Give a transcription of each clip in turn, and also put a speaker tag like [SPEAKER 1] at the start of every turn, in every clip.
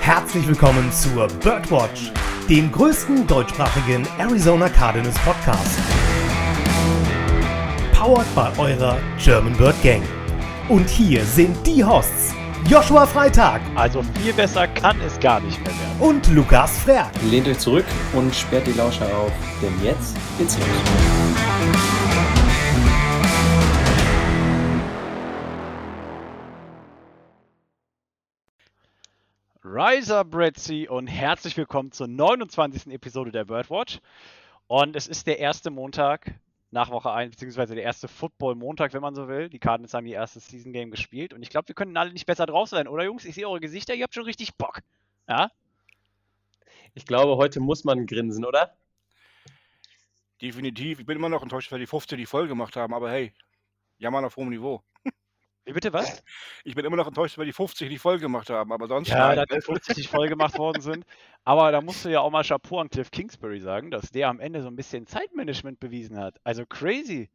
[SPEAKER 1] Herzlich willkommen zur Birdwatch, dem größten deutschsprachigen Arizona Cardinals Podcast. Powered by eurer German Bird Gang. Und hier sind die Hosts Joshua Freitag.
[SPEAKER 2] Also viel besser kann es gar nicht mehr werden.
[SPEAKER 1] Und Lukas Frerk.
[SPEAKER 3] Lehnt euch zurück und sperrt die Lauscher auf, denn jetzt geht's los.
[SPEAKER 2] Riser Bretzi und herzlich willkommen zur 29. Episode der Birdwatch. Und es ist der erste Montag nach Woche 1, beziehungsweise der erste Football-Montag, wenn man so will. Die Cardinals haben ihr erstes Season-Game gespielt und ich glaube, wir können alle nicht besser drauf sein, oder Jungs? Ich sehe eure Gesichter, ihr habt schon richtig Bock. Ja?
[SPEAKER 3] Ich glaube, heute muss man grinsen, oder?
[SPEAKER 4] Definitiv. Ich bin immer noch enttäuscht, weil die 15 die voll gemacht haben, aber hey, jammern auf hohem Niveau.
[SPEAKER 2] Wie bitte was?
[SPEAKER 4] Ich bin immer noch enttäuscht, weil die 50 nicht voll gemacht haben, aber sonst.
[SPEAKER 2] Ja,
[SPEAKER 4] nein.
[SPEAKER 2] dass die 50 nicht voll gemacht worden sind. Aber da musst du ja auch mal Chapeau an Cliff Kingsbury sagen, dass der am Ende so ein bisschen Zeitmanagement bewiesen hat. Also crazy.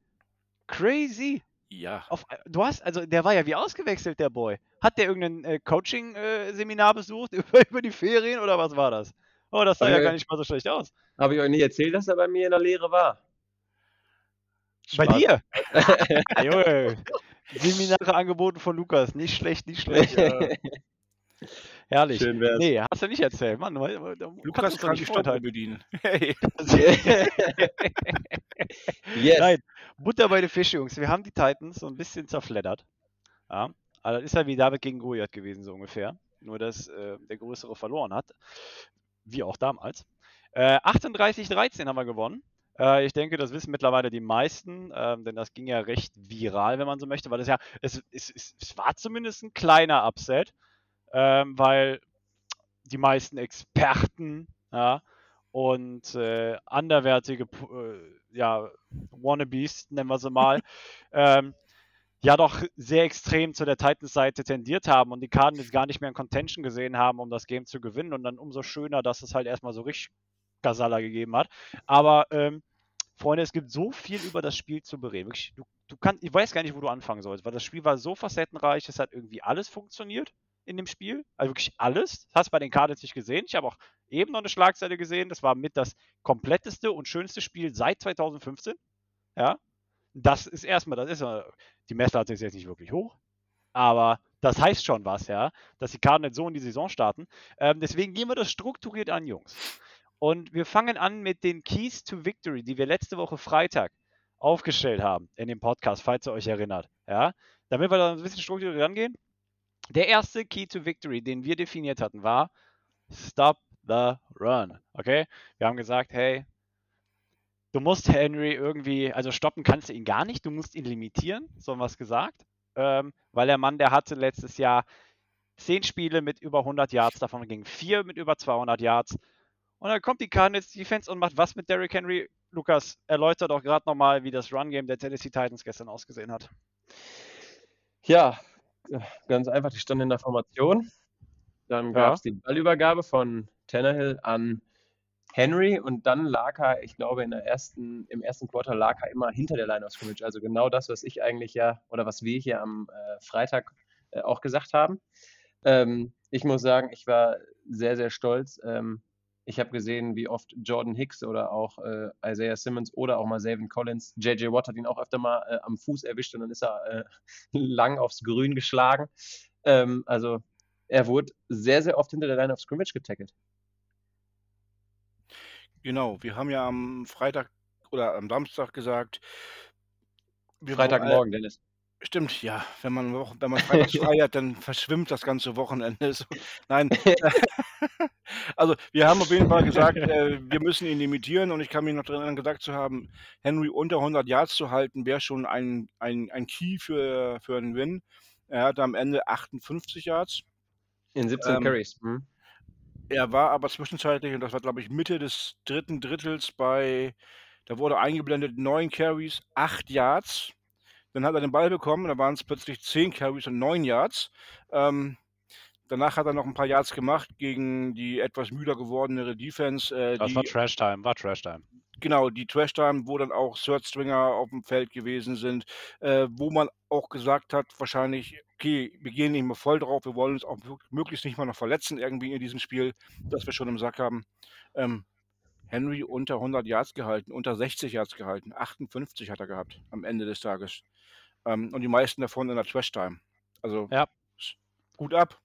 [SPEAKER 2] Crazy.
[SPEAKER 4] Ja.
[SPEAKER 2] Auf, du hast, also der war ja wie ausgewechselt, der Boy. Hat der irgendein äh, Coaching-Seminar besucht über, über die Ferien oder was war das? Oh, das sah
[SPEAKER 3] Aber
[SPEAKER 2] ja
[SPEAKER 3] ja-
[SPEAKER 2] gar nicht mal so schlecht aus.
[SPEAKER 3] Habe ich euch nicht erzählt, dass er bei mir in der Lehre war?
[SPEAKER 2] Bei
[SPEAKER 3] Spaß.
[SPEAKER 2] dir? Seminare angeboten von Lukas. Nicht schlecht, nicht schlecht. Herrlich.
[SPEAKER 3] Schön wär's.
[SPEAKER 2] Nee, hast du nicht erzählt. Mann,
[SPEAKER 4] Lukas kann die Stoppuhr bedienen. Hey.
[SPEAKER 3] yes.
[SPEAKER 2] Nein, Butter bei den Fische, Jungs. Wir haben die Titans so ein bisschen zerfleddert. Ja, also das ist ja wie David gegen Goliath gewesen, so ungefähr. Nur, dass äh, der Größere verloren hat. Wie auch damals. Äh, 38-13 haben wir gewonnen. Äh, ich denke, das wissen mittlerweile die meisten, ähm, denn das ging ja recht viral, wenn man so möchte, weil es ja, es, es, es, es war zumindest ein kleiner Upset, ähm, weil die meisten Experten ja, und äh, anderwertige äh, ja, Wannabes, nennen wir sie mal, ähm, ja doch sehr extrem zu der Titans-Seite tendiert haben und die Cardinals gar nicht mehr in Contention gesehen haben, um das Game zu gewinnen und dann umso schöner, dass es halt erstmal so richtig Gasala gegeben hat. Aber ähm, Freunde, es gibt so viel über das Spiel zu bereden. Wirklich, du, du kannst, ich weiß gar nicht, wo du anfangen sollst, weil das Spiel war so facettenreich, es hat irgendwie alles funktioniert in dem Spiel. Also wirklich alles. Das hast du bei den Cardinals nicht gesehen. Ich habe auch eben noch eine Schlagzeile gesehen. Das war mit das kompletteste und schönste Spiel seit 2015. Ja. Das ist erstmal, das ist die Messlatte ist jetzt nicht wirklich hoch, aber das heißt schon was, ja, dass die Cardinals so in die Saison starten. Ähm, deswegen gehen wir das strukturiert an, Jungs. Und wir fangen an mit den Keys to Victory, die wir letzte Woche Freitag aufgestellt haben in dem Podcast, falls ihr euch erinnert. Ja, damit wir da ein bisschen strukturiert rangehen. Der erste Key to Victory, den wir definiert hatten, war Stop the Run. Okay? Wir haben gesagt, hey, du musst Henry irgendwie, also stoppen kannst du ihn gar nicht, du musst ihn limitieren, so haben wir es gesagt. Ähm, weil der Mann, der hatte letztes Jahr zehn Spiele mit über 100 Yards, davon gingen vier mit über 200 Yards. Und dann kommt die Cardinals Defense und macht was mit Derrick Henry? Lukas, erläutert doch gerade nochmal, wie das Run-Game der Tennessee Titans gestern ausgesehen hat.
[SPEAKER 3] Ja, ganz einfach, die standen in der Formation. Dann
[SPEAKER 2] Ja.
[SPEAKER 3] gab es die Ballübergabe von Tannehill an Henry und dann lag er, ich glaube, in der ersten, im ersten Quarter lag er immer hinter der Line of Scrimmage. Also genau das, was ich eigentlich ja oder was wir hier am äh, Freitag äh, auch gesagt haben. Ähm, ich muss sagen, ich war sehr, sehr stolz. Ähm, ich habe gesehen, wie oft Jordan Hicks oder auch äh, Isaiah Simmons oder auch mal Savin Collins, JJ Watt hat ihn auch öfter mal äh, am Fuß erwischt und dann ist er äh, lang aufs Grün geschlagen. Ähm, also er wurde sehr, sehr oft hinter der Line of Scrimmage getackelt.
[SPEAKER 4] Genau. Wir haben ja am Freitag oder am Samstag gesagt. wir
[SPEAKER 3] Freitagmorgen, Dennis.
[SPEAKER 4] Stimmt, ja. Wenn man, Wochen- wenn man freitags frei hat, dann verschwimmt das ganze Wochenende. So, nein. also, wir haben auf jeden Fall gesagt, äh, wir müssen ihn limitieren und ich kann mich noch daran erinnern, gesagt zu haben, Henry unter 100 Yards zu halten, wäre schon ein, ein, ein Key für, für einen Win. Er hatte am Ende 58 Yards.
[SPEAKER 3] In 17
[SPEAKER 4] Ähm,
[SPEAKER 3] Carries. Hm?
[SPEAKER 4] Er war aber zwischenzeitlich, und das war, glaube ich, Mitte des dritten Drittels bei, da wurde eingeblendet, neun Carries, acht Yards. Dann hat er den Ball bekommen, da waren es plötzlich zehn Carries und neun Yards. Ähm, danach hat er noch ein paar Yards gemacht gegen die etwas müder gewordene Defense. Äh,
[SPEAKER 2] Das
[SPEAKER 4] die,
[SPEAKER 2] war Trash Time, war Trash Time.
[SPEAKER 4] genau, die Trash Time, wo dann auch Third Stringer auf dem Feld gewesen sind, äh, wo man auch gesagt hat, wahrscheinlich, okay, wir gehen nicht mehr voll drauf, wir wollen uns auch mög- möglichst nicht mal noch verletzen irgendwie in diesem Spiel, dass wir schon im Sack haben. Ähm, Henry unter 100 Yards gehalten, unter 60 Yards gehalten, 58 hat er gehabt am Ende des Tages. Ähm, und die meisten davon in der Trash Time. Also
[SPEAKER 2] Ja.
[SPEAKER 4] gut ab.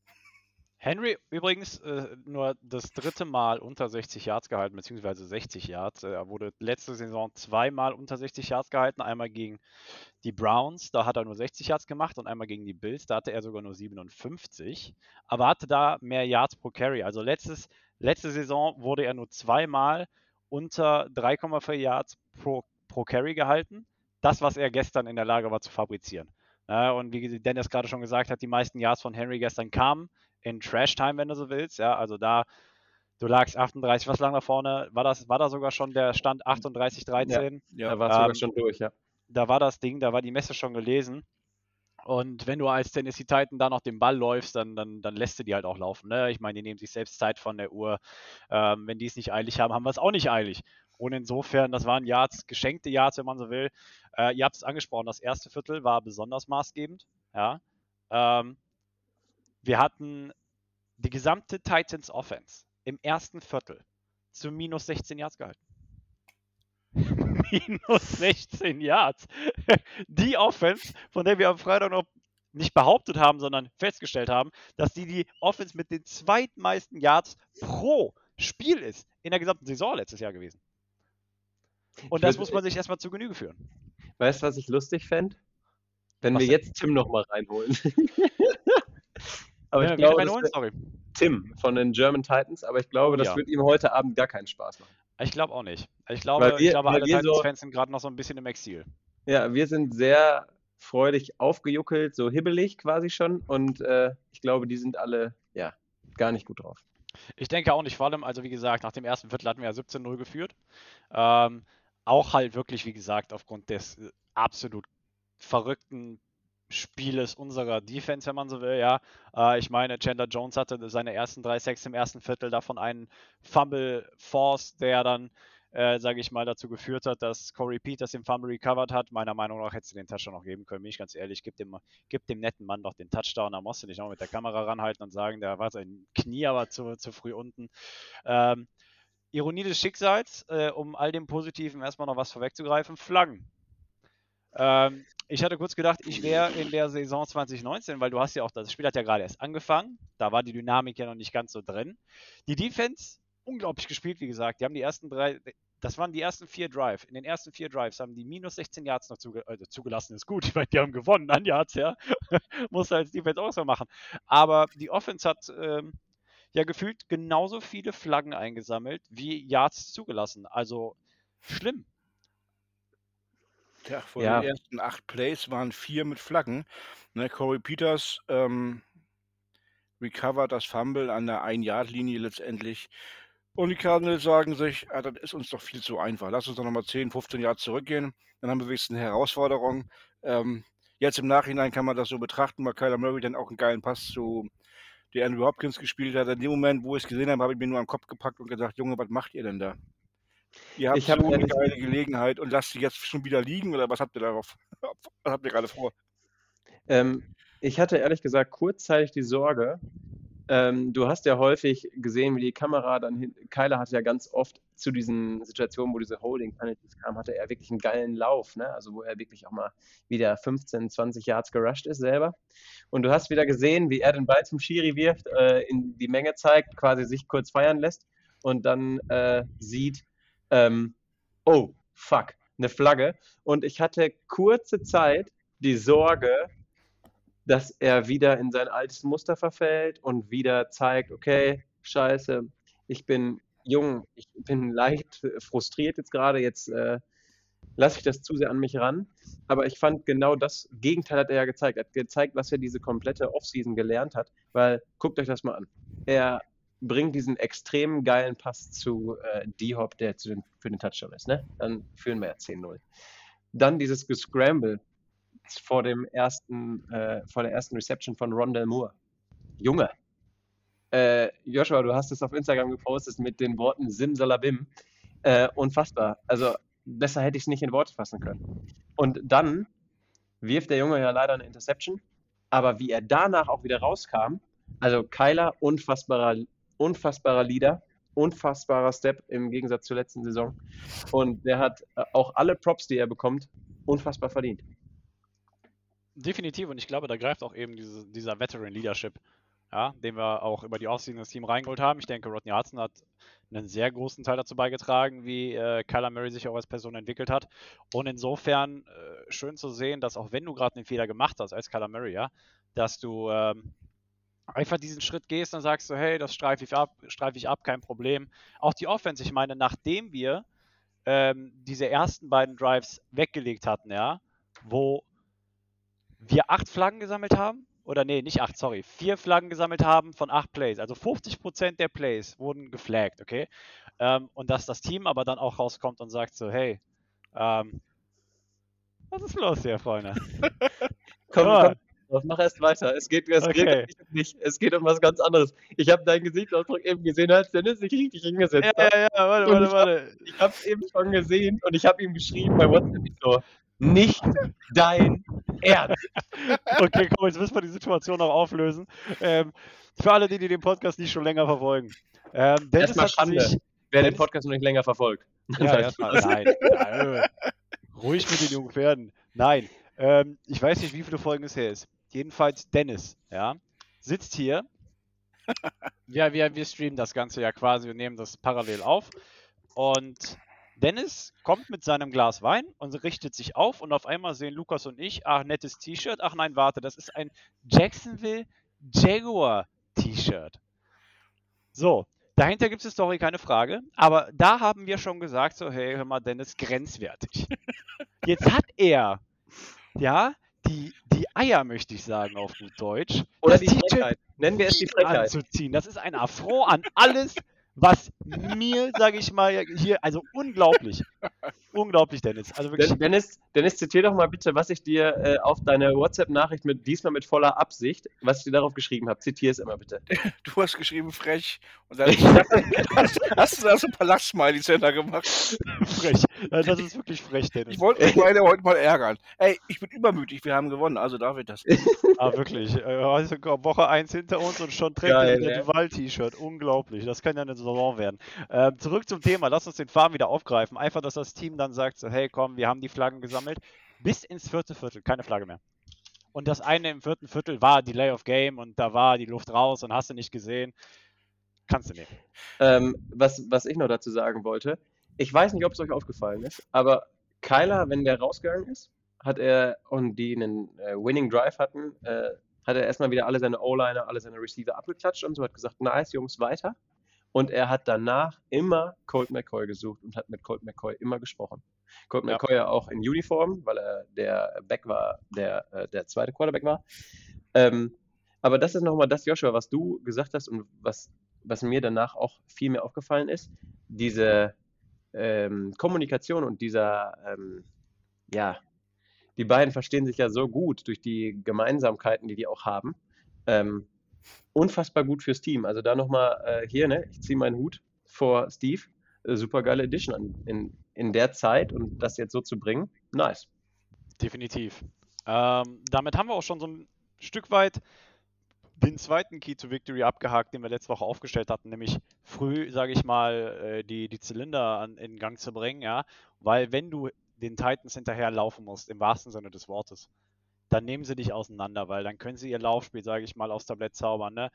[SPEAKER 2] Henry übrigens äh, nur das dritte Mal unter 60 Yards gehalten, beziehungsweise 60 Yards. Er wurde letzte Saison zweimal unter 60 Yards gehalten. Einmal gegen die Browns, da hat er nur 60 Yards gemacht und einmal gegen die Bills, da hatte er sogar nur 57. Aber hatte da mehr Yards pro Carry. Also letztes, letzte Saison wurde er nur zweimal unter 3,4 Yards pro, pro Carry gehalten. Das, was er gestern in der Lage war zu fabrizieren. Ja, und wie Dennis gerade schon gesagt hat, die meisten Yards von Henry gestern kamen in Trash Time, wenn du so willst. Ja, also da, du lagst 38, was lang da vorne? War das, war da sogar schon der Stand 38, 13?
[SPEAKER 4] Ja,
[SPEAKER 3] Da war es sogar
[SPEAKER 2] Ähm,
[SPEAKER 3] schon durch, ja.
[SPEAKER 2] Da war das Ding, da war die Messe schon gelesen. Und wenn du als Tennessee Titan da noch den Ball läufst, dann, dann, dann lässt du die halt auch laufen. Ne? Ich meine, die nehmen sich selbst Zeit von der Uhr. Ähm, wenn die es nicht eilig haben, haben wir es auch nicht eilig. Und insofern, das waren Yards, geschenkte Yards, wenn man so will. Äh, ihr habt es angesprochen, das erste Viertel war besonders maßgebend. Ja. Ähm, wir hatten die gesamte Titans Offense im ersten Viertel zu minus 16 Yards gehalten. minus 16 Yards. Die Offense, von der wir am Freitag noch nicht behauptet haben, sondern festgestellt haben, dass die die Offense mit den zweitmeisten Yards pro Spiel ist in der gesamten Saison letztes Jahr gewesen. Und das muss man sich erstmal zu Genüge führen.
[SPEAKER 3] Weißt du, was ich lustig fände? Wenn
[SPEAKER 2] Was
[SPEAKER 3] wir jetzt Tim noch mal reinholen. aber
[SPEAKER 2] Ja,
[SPEAKER 3] ich glaube, wär-
[SPEAKER 2] sorry.
[SPEAKER 3] Tim von den German Titans, aber ich glaube, das
[SPEAKER 2] ja.
[SPEAKER 3] wird ihm heute Abend gar keinen Spaß machen.
[SPEAKER 2] Ich glaube auch nicht. Ich glaube,
[SPEAKER 3] wir-
[SPEAKER 2] ich glaube alle
[SPEAKER 3] wir so-
[SPEAKER 2] Titans-Fans sind gerade noch so ein bisschen im Exil.
[SPEAKER 3] Ja, wir sind sehr freudig aufgejuckelt, so hibbelig quasi schon. Und äh, ich glaube, die sind alle, ja, gar nicht gut drauf.
[SPEAKER 2] Ich denke auch nicht, vor allem, also wie gesagt, nach dem ersten Viertel hatten wir ja 17-0 geführt. Ähm, auch halt wirklich, wie gesagt, aufgrund des äh, absolut verrückten Spieles unserer Defense, wenn man so will, ja. Äh, ich meine, Chandler Jones hatte seine ersten drei Sacks im ersten Viertel, davon einen Fumble Force, der dann, äh, sage ich mal, dazu geführt hat, dass Corey Peters den Fumble recovered hat. Meiner Meinung nach hätte du den Touchdown noch geben können, bin ich ganz ehrlich. Gib dem, gib dem netten Mann doch den Touchdown, da musst du nicht noch mit der Kamera ranhalten und sagen, der war sein Knie aber zu, zu früh unten. Ähm, Ironie des Schicksals, äh, um all dem Positiven erstmal noch was vorwegzugreifen, Flaggen. Ähm, ich hatte kurz gedacht, ich wäre in der Saison 2019, weil du hast ja auch, das Spiel hat ja gerade erst angefangen, da war die Dynamik ja noch nicht ganz so drin. Die Defense, unglaublich gespielt, wie gesagt, die haben die ersten drei, das waren die ersten vier Drive. In den ersten vier Drives haben die minus 16 Yards noch zuge also zugelassen, ist gut, meine, die haben gewonnen an Yards, ja. Muss als Defense auch so machen. Aber die Offense hat ähm, ja gefühlt genauso viele Flaggen eingesammelt, wie Yards zugelassen. Also schlimm.
[SPEAKER 4] Ja, von
[SPEAKER 3] Ja.
[SPEAKER 4] den ersten acht Plays waren vier mit Flaggen. Ne, Corey Peters ähm, recovert das Fumble an der Ein-Yard-Linie letztendlich. Und die Cardinals sagen sich, ah, das ist uns doch viel zu einfach. Lass uns doch nochmal 10, 15 Yards zurückgehen. Dann haben wir wenigstens eine Herausforderung. Ähm, jetzt im Nachhinein kann man das so betrachten, weil Kyler Murray dann auch einen geilen Pass zu der Andrew Hopkins gespielt hat. In dem Moment, wo ich es gesehen habe, habe ich mir nur am Kopf gepackt und gesagt, Junge, was macht ihr denn da? Ihr habt
[SPEAKER 3] Ich hab
[SPEAKER 4] so eine
[SPEAKER 3] ehrlich-
[SPEAKER 4] geile Gelegenheit und lasst sie jetzt schon wieder liegen oder was habt ihr darauf? Was habt ihr gerade vor?
[SPEAKER 3] Ähm, ich hatte ehrlich gesagt kurzzeitig die Sorge, ähm, du hast ja häufig gesehen, wie die Kamera dann hin, Kyler hatte ja ganz oft zu diesen Situationen, wo diese Holding Penalties kamen, hatte er wirklich einen geilen Lauf, ne? Also wo er wirklich auch mal wieder 15, 20 Yards gerusht ist selber. Und du hast wieder gesehen, wie er den Ball zum Schiri wirft, äh, in die Menge zeigt, quasi sich kurz feiern lässt und dann äh, sieht, ähm, oh, fuck, eine Flagge. Und ich hatte kurze Zeit die Sorge, dass er wieder in sein altes Muster verfällt und wieder zeigt, okay, scheiße, ich bin jung, ich bin leicht frustriert jetzt gerade, jetzt äh, lasse ich das zu sehr an mich ran. Aber ich fand genau das Gegenteil hat er ja gezeigt. Er hat gezeigt, was er diese komplette Offseason gelernt hat, weil guckt euch das mal an. Er bringt diesen extrem geilen Pass zu äh, D-Hop, der den, für den Touchdown ist. Ne? Dann führen wir ja 10-0. Dann dieses Gescramble vor dem ersten, äh, vor der ersten Reception von Rondell Moore. Junge, Äh, Joshua, du hast es auf Instagram gepostet mit den Worten Simsalabim. Äh, unfassbar. Also besser hätte ich es nicht in Worte fassen können. Und dann wirft der Junge ja leider eine Interception, aber wie er danach auch wieder rauskam, also Kyler, unfassbarer, unfassbarer Leader, unfassbarer Step im Gegensatz zur letzten Saison. Und der hat äh, auch alle Props, die er bekommt, unfassbar verdient.
[SPEAKER 2] Definitiv, und ich glaube, da greift auch eben diese, dieser Veteran Leadership, ja, den wir auch über die Offseason ins Team reingeholt haben. Ich denke, Rodney Hudson hat einen sehr großen Teil dazu beigetragen, wie äh, Kyler Murray sich auch als Person entwickelt hat. Und insofern äh, schön zu sehen, dass auch wenn du gerade einen Fehler gemacht hast als Kyler Murray, ja, dass du ähm, einfach diesen Schritt gehst und sagst so, hey, das streife ich ab, streife ich ab, kein Problem. Auch die Offense, ich meine, nachdem wir ähm, diese ersten beiden Drives weggelegt hatten, ja, wo wir acht Flaggen gesammelt haben, oder nee, nicht acht, sorry, vier Flaggen gesammelt haben von acht Plays. Also 50% der Plays wurden geflaggt, okay? Ähm, und dass das Team aber dann auch rauskommt und sagt so, hey, ähm, was ist los hier, Freunde?
[SPEAKER 3] komm, komm, komm, mach erst weiter. Es geht, es okay. geht nicht um dich. Es geht um was ganz anderes. Ich habe deinen Gesichtsausdruck eben gesehen, als Dennis sich richtig hingesetzt
[SPEAKER 2] ja, hat. Ja, ja, warte, warte, warte.
[SPEAKER 3] Ich habe es eben schon gesehen und ich habe ihm geschrieben bei WhatsApp so, nicht dein Ernst.
[SPEAKER 2] Okay, komm, jetzt müssen wir die Situation noch auflösen. Ähm, für alle, die, die den Podcast nicht schon länger verfolgen.
[SPEAKER 3] Ähm, Dennis erstmal Schande, sich, wer Dennis, den Podcast noch nicht länger verfolgt.
[SPEAKER 2] Ja, erstmal, nein, nein, ruhig mit den jungen Pferden. Nein, ähm, ich weiß nicht, wie viele Folgen es her ist. Jedenfalls Dennis, ja, sitzt hier. ja, wir, wir streamen das Ganze ja quasi, wir nehmen das parallel auf. Und Dennis kommt mit seinem Glas Wein und richtet sich auf und auf einmal sehen Lukas und ich, ach, nettes T-Shirt. Ach nein, warte, das ist ein Jacksonville Jaguar T-Shirt. So, dahinter gibt es Story, keine Frage. Aber da haben wir schon gesagt, so, hey, hör mal, Dennis, grenzwertig. Jetzt hat er, ja, die, die Eier, möchte ich sagen, auf gut Deutsch.
[SPEAKER 3] Oder die Frechheit. Nennen wir es die Frechheit.
[SPEAKER 2] Anzuziehen. Das ist ein Affront an alles, was mir, sage ich mal, hier, also unglaublich. unglaublich, Dennis. Also
[SPEAKER 3] wirklich. Dennis, Dennis, zitier doch mal bitte, was ich dir äh, auf deine WhatsApp-Nachricht mit diesmal mit voller Absicht, was ich dir darauf geschrieben habe. Zitier es immer bitte.
[SPEAKER 4] Du hast geschrieben frech und dann hast, hast, du da so ein paar Lachsmilies gemacht.
[SPEAKER 2] frech. Das ist wirklich frech, Dennis.
[SPEAKER 4] Ich wollte mich beide heute mal ärgern. Ey, ich bin übermütig, wir haben gewonnen, also darf ich das.
[SPEAKER 2] ah, wirklich. Also, Woche 1 hinter uns und schon trägt er ein Duval-T-Shirt. Unglaublich. Das kann ja eine Saison werden. Ähm, zurück zum Thema. Lass uns den Farm wieder aufgreifen. Einfach, dass das Team dann sagt, so, hey, komm, wir haben die Flaggen gesammelt. Bis ins vierte Viertel, keine Flagge mehr. Und das eine im vierten Viertel war Delay of Game und da war die Luft raus und hast du nicht gesehen. Kannst du nehmen.
[SPEAKER 3] Ähm, was, was ich noch dazu sagen wollte, ich weiß nicht, ob es euch aufgefallen ist, aber Kyler, wenn der rausgegangen ist, hat er und die einen äh, Winning Drive hatten, äh, hat er erstmal wieder alle seine O-Liner, alle seine Receiver abgeklatscht und so hat gesagt, nice, Jungs, weiter. Und er hat danach immer Colt McCoy gesucht und hat mit Colt McCoy immer gesprochen. Colt ja. McCoy ja auch in Uniform, weil er der Back war, der, äh, der zweite Quarterback war. Ähm, aber das ist nochmal das, Joshua, was du gesagt hast und was, was mir danach auch viel mehr aufgefallen ist. Diese ähm, Kommunikation und dieser, ähm, ja, die beiden verstehen sich ja so gut durch die Gemeinsamkeiten, die die auch haben. Ähm, unfassbar gut fürs Team. Also da nochmal äh, hier, ne, ich ziehe meinen Hut vor Steve. Äh, super geile Edition in, in der Zeit und das jetzt so zu bringen, nice.
[SPEAKER 2] Definitiv. Ähm, damit haben wir auch schon so ein Stück weit den zweiten Key to Victory abgehakt, den wir letzte Woche aufgestellt hatten, nämlich früh, sage ich mal, äh, die, die Zylinder an, in Gang zu bringen, ja, weil wenn du den Titans hinterher laufen musst, im wahrsten Sinne des Wortes, dann nehmen sie dich auseinander, weil dann können sie ihr Laufspiel, sage ich mal, aufs Tablett zaubern, ne?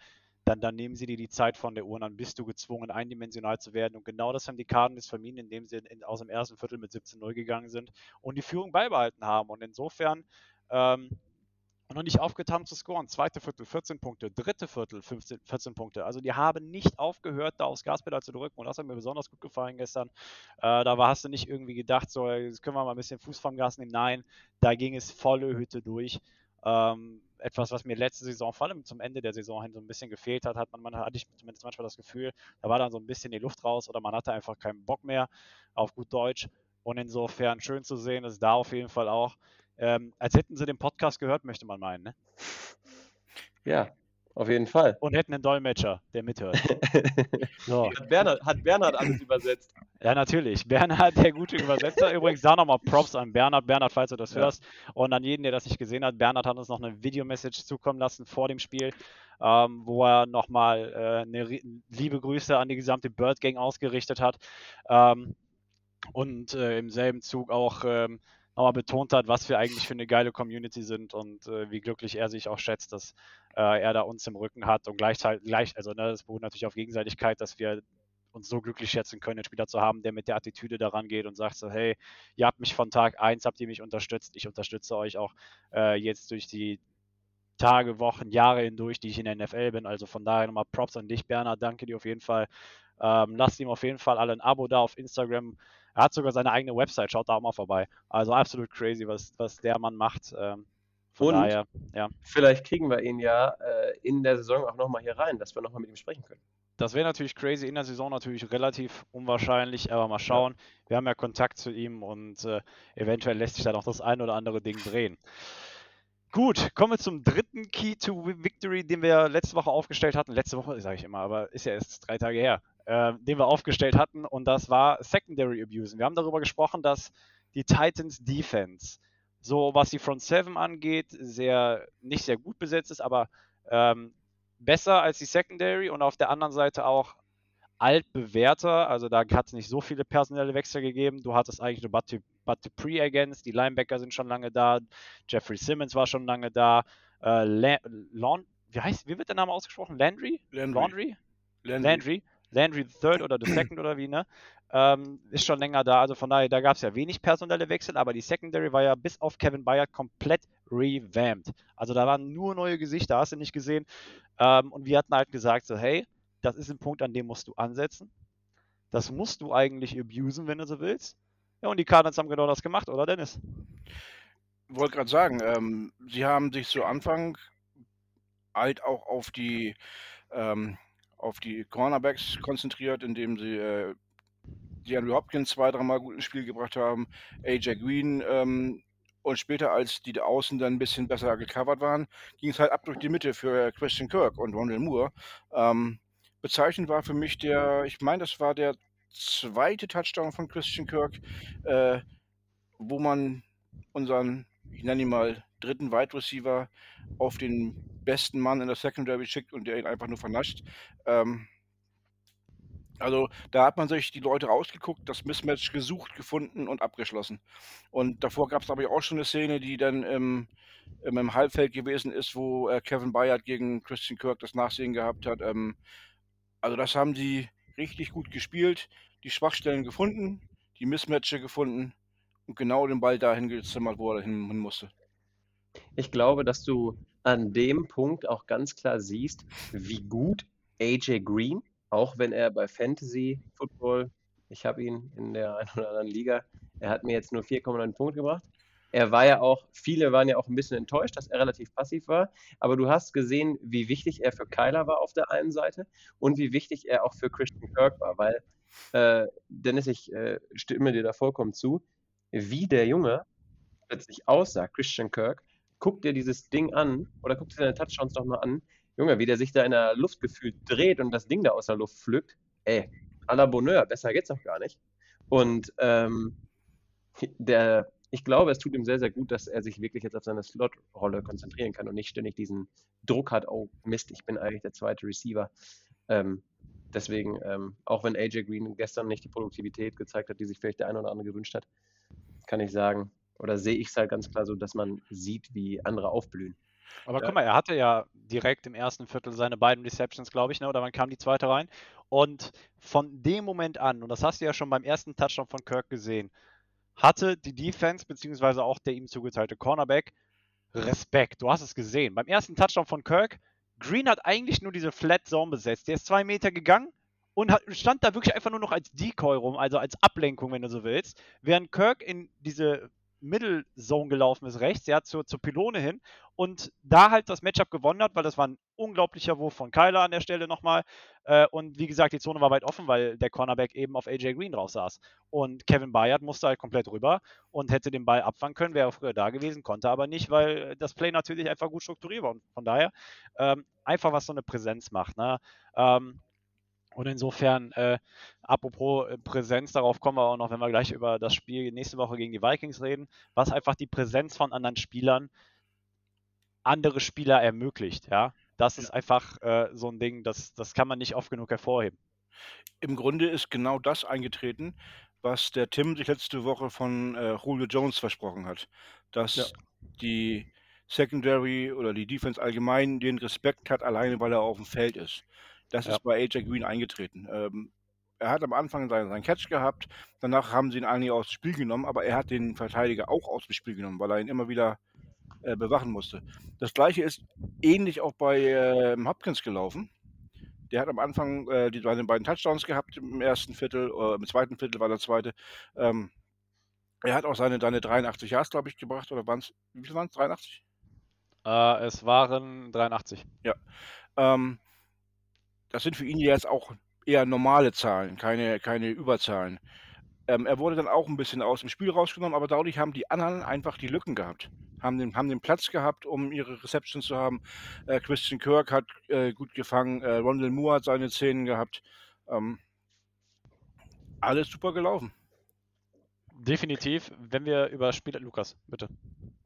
[SPEAKER 2] Dann, dann nehmen sie dir die Zeit von der Uhr und dann bist du gezwungen, eindimensional zu werden. Und genau das haben die Cardinals vermieden, indem sie in, aus dem ersten Viertel mit 17-0 gegangen sind und die Führung beibehalten haben. Und insofern ähm, und noch nicht aufgetan zu scoren. Zweite Viertel 14 Punkte, dritte Viertel 15, 14 Punkte. Also die haben nicht aufgehört, da aufs Gaspedal zu drücken und das hat mir besonders gut gefallen gestern. Äh, da war, hast du nicht irgendwie gedacht, so, jetzt können wir mal ein bisschen Fuß vom Gas nehmen. Nein, da ging es volle Hütte durch. Ähm, etwas, was mir letzte Saison, vor allem zum Ende der Saison hin so ein bisschen gefehlt hat, hat man, man hatte ich zumindest manchmal das Gefühl, da war dann so ein bisschen die Luft raus oder man hatte einfach keinen Bock mehr auf gut Deutsch. Und insofern schön zu sehen, ist da auf jeden Fall auch ähm, als hätten sie den Podcast gehört, möchte man meinen, ne?
[SPEAKER 3] Ja, Auf jeden Fall.
[SPEAKER 2] Und hätten einen Dolmetscher, der mithört.
[SPEAKER 3] so. Hat, Bernhard, hat Bernhard alles übersetzt?
[SPEAKER 2] Ja, natürlich. Bernhard, der gute Übersetzer. Übrigens da nochmal Props an Bernhard. Bernhard, falls du das ja. hörst. Und an jeden, der das nicht gesehen hat. Bernhard hat uns noch eine Videomessage zukommen lassen vor dem Spiel, ähm, wo er nochmal äh, eine liebe Grüße an die gesamte Bird Gang ausgerichtet hat. Ähm, und äh, im selben Zug auch ähm, nochmal betont hat, was wir eigentlich für eine geile Community sind und äh, wie glücklich er sich auch schätzt, dass äh, er da uns im Rücken hat und gleichzeitig, gleich, also ne, das beruht natürlich auf Gegenseitigkeit, dass wir uns so glücklich schätzen können, einen Spieler zu haben, der mit der Attitüde daran geht und sagt so, hey, ihr habt mich von Tag 1, habt ihr mich unterstützt, ich unterstütze euch auch äh, jetzt durch die Tage, Wochen, Jahre hindurch, die ich in der NFL bin. Also von daher nochmal Props an dich, Bernhard. Danke dir auf jeden Fall. Ähm, lasst ihm auf jeden Fall alle ein Abo da auf Instagram. Er hat sogar seine eigene Website, schaut da auch mal vorbei. Also absolut crazy, was, was der Mann macht. Ähm,
[SPEAKER 3] von Und daher, ja. vielleicht kriegen wir ihn ja äh, in der Saison auch nochmal hier rein, dass wir nochmal mit ihm sprechen können.
[SPEAKER 2] Das wäre natürlich crazy, in der Saison natürlich relativ unwahrscheinlich, aber mal schauen. Ja. Wir haben ja Kontakt zu ihm und äh, eventuell lässt sich da noch das ein oder andere Ding drehen. Gut, kommen wir zum dritten Key to Victory, den wir letzte Woche aufgestellt hatten. Letzte Woche sage ich immer, aber ist ja erst drei Tage her äh, den wir aufgestellt hatten, und das war Secondary Abuse. Wir haben darüber gesprochen, dass die Titans Defense, so was die Front 7 angeht, sehr, nicht sehr gut besetzt ist, aber ähm, besser als die Secondary und auf der anderen Seite auch altbewährter. Also da hat es nicht so viele personelle Wechsel gegeben. Du hattest eigentlich nur Bud, Dupree ergänzt, die Linebacker sind schon lange da, Jeffrey Simmons war schon lange da, äh, La Laun wie heißt, wie wird der Name ausgesprochen? Landry?
[SPEAKER 4] Landry. Landry.
[SPEAKER 2] Landry. Landry. Landry III oder The Second oder wie, ne? Ähm, ist schon länger da. Also von daher, da gab es ja wenig personelle Wechsel, aber die Secondary war ja bis auf Kevin Bayard komplett revamped. Also da waren nur neue Gesichter, hast du nicht gesehen. Ähm, und wir hatten halt gesagt, so, hey, das ist ein Punkt, an dem musst du ansetzen. Das musst du eigentlich abusen, wenn du so willst. Ja, und die Cardinals haben genau das gemacht, oder Dennis?
[SPEAKER 4] Wollte gerade sagen, ähm, sie haben sich zu Anfang halt auch auf die ähm, auf die Cornerbacks konzentriert, indem sie äh, DeAndre Hopkins zwei, dreimal gut ins Spiel gebracht haben, AJ Green ähm, und später, als die Außen dann ein bisschen besser gecovert waren, ging es halt ab durch die Mitte für Christian Kirk und Rondell Moore. Ähm, bezeichnend war für mich der, ich meine, das war der zweite Touchdown von Christian Kirk, äh, wo man unseren, ich nenne ihn mal, dritten Wide Receiver auf den besten Mann in der Secondary schickt und der ihn einfach nur vernascht. Ähm, also da hat man sich die Leute rausgeguckt, das Mismatch gesucht, gefunden und abgeschlossen. Und davor gab es aber auch schon eine Szene, die dann im, im, Halbfeld gewesen ist, wo äh, Kevin Bayard gegen Christian Kirk das Nachsehen gehabt hat. Ähm, also das haben sie richtig gut gespielt, die Schwachstellen gefunden, die Mismatches gefunden und genau den Ball dahin gezimmert, wo er hin musste.
[SPEAKER 3] Ich glaube, dass du an dem Punkt auch ganz klar siehst, wie gut AJ Green, auch wenn er bei Fantasy Football, ich habe ihn in der einen oder anderen Liga, er hat mir jetzt nur 4,9 Punkte gebracht. Er war ja auch, viele waren ja auch ein bisschen enttäuscht, dass er relativ passiv war, aber du hast gesehen, wie wichtig er für Kyler war auf der einen Seite und wie wichtig er auch für Christian Kirk war, weil, äh, Dennis, ich äh, stimme dir da vollkommen zu, wie der Junge plötzlich aussah, Christian Kirk, guck dir dieses Ding an oder guck dir deine Touchdowns doch mal an. Junge, wie der sich da in der Luft gefühlt dreht und das Ding da aus der Luft pflückt. Ey, à la Bonheur, besser geht's doch gar nicht. Und ähm, der, ich glaube, es tut ihm sehr, sehr gut, dass er sich wirklich jetzt auf seine Slot-Rolle konzentrieren kann und nicht ständig diesen Druck hat, oh Mist, ich bin eigentlich der zweite Receiver. Ähm, deswegen, ähm, auch wenn AJ Green gestern nicht die Produktivität gezeigt hat, die sich vielleicht der eine oder andere gewünscht hat, kann ich sagen, oder sehe ich es halt ganz klar so, dass man sieht, wie andere aufblühen.
[SPEAKER 2] Aber guck mal, er hatte ja direkt im ersten Viertel seine beiden Receptions, glaube ich, ne? oder wann kam die zweite rein? Und von dem Moment an, und das hast du ja schon beim ersten Touchdown von Kirk gesehen, hatte die Defense, beziehungsweise auch der ihm zugeteilte Cornerback, Respekt. Du hast es gesehen. Beim ersten Touchdown von Kirk, Green hat eigentlich nur diese Flat Zone besetzt. Der ist zwei Meter gegangen und hat, stand da wirklich einfach nur noch als Decoy rum, also als Ablenkung, wenn du so willst. Während Kirk in diese Middle Zone gelaufen ist rechts, ja, zur, zur Pylone hin und da halt das Matchup gewonnen hat, weil das war ein unglaublicher Wurf von Kyler an der Stelle nochmal. Äh, und wie gesagt, die Zone war weit offen, weil der Cornerback eben auf AJ Green drauf saß. Und Kevin Bayard musste halt komplett rüber und hätte den Ball abfangen können, wäre früher da gewesen, konnte aber nicht, weil das Play natürlich einfach gut strukturiert war. Und von daher ähm, einfach was so eine Präsenz macht. Ne? Ähm, und insofern, äh, apropos äh, Präsenz, darauf kommen wir auch noch, wenn wir gleich über das Spiel nächste Woche gegen die Vikings reden, was einfach die Präsenz von anderen Spielern andere Spieler ermöglicht. Ja, das ist einfach äh, so ein Ding, das, das kann man nicht oft genug hervorheben.
[SPEAKER 4] Im Grunde ist genau das eingetreten, was der Tim sich letzte Woche von äh, Julio Jones versprochen hat, dass ja. die Secondary oder die Defense allgemein den Respekt hat, alleine weil er auf dem Feld ist. Das ja. ist bei AJ Green eingetreten. Ähm, er hat am Anfang seinen, seinen, Catch gehabt, danach haben sie ihn eigentlich aus dem Spiel genommen, aber er hat den Verteidiger auch aus dem Spiel genommen, weil er ihn immer wieder äh, bewachen musste. Das gleiche ist ähnlich auch bei äh, Hopkins gelaufen. Der hat am Anfang äh, die beiden, beiden Touchdowns gehabt im ersten Viertel, äh, im zweiten Viertel war der zweite. Ähm, er hat auch seine, seine 83 Yards, glaube ich, gebracht, oder waren es, wie viel waren es, 83?
[SPEAKER 2] Äh, es waren 83.
[SPEAKER 4] Ja. Ähm, das sind für ihn jetzt auch eher normale Zahlen, keine, keine Überzahlen. Ähm, er wurde dann auch ein bisschen aus dem Spiel rausgenommen, aber dadurch haben die anderen einfach die Lücken gehabt. Haben den, haben den Platz gehabt, um ihre Reception zu haben. Äh, Christian Kirk hat äh, gut gefangen, äh, Rondell Moore hat seine Szenen gehabt. Ähm, alles super gelaufen.
[SPEAKER 2] Definitiv, wenn wir über Spiele. Lukas, bitte.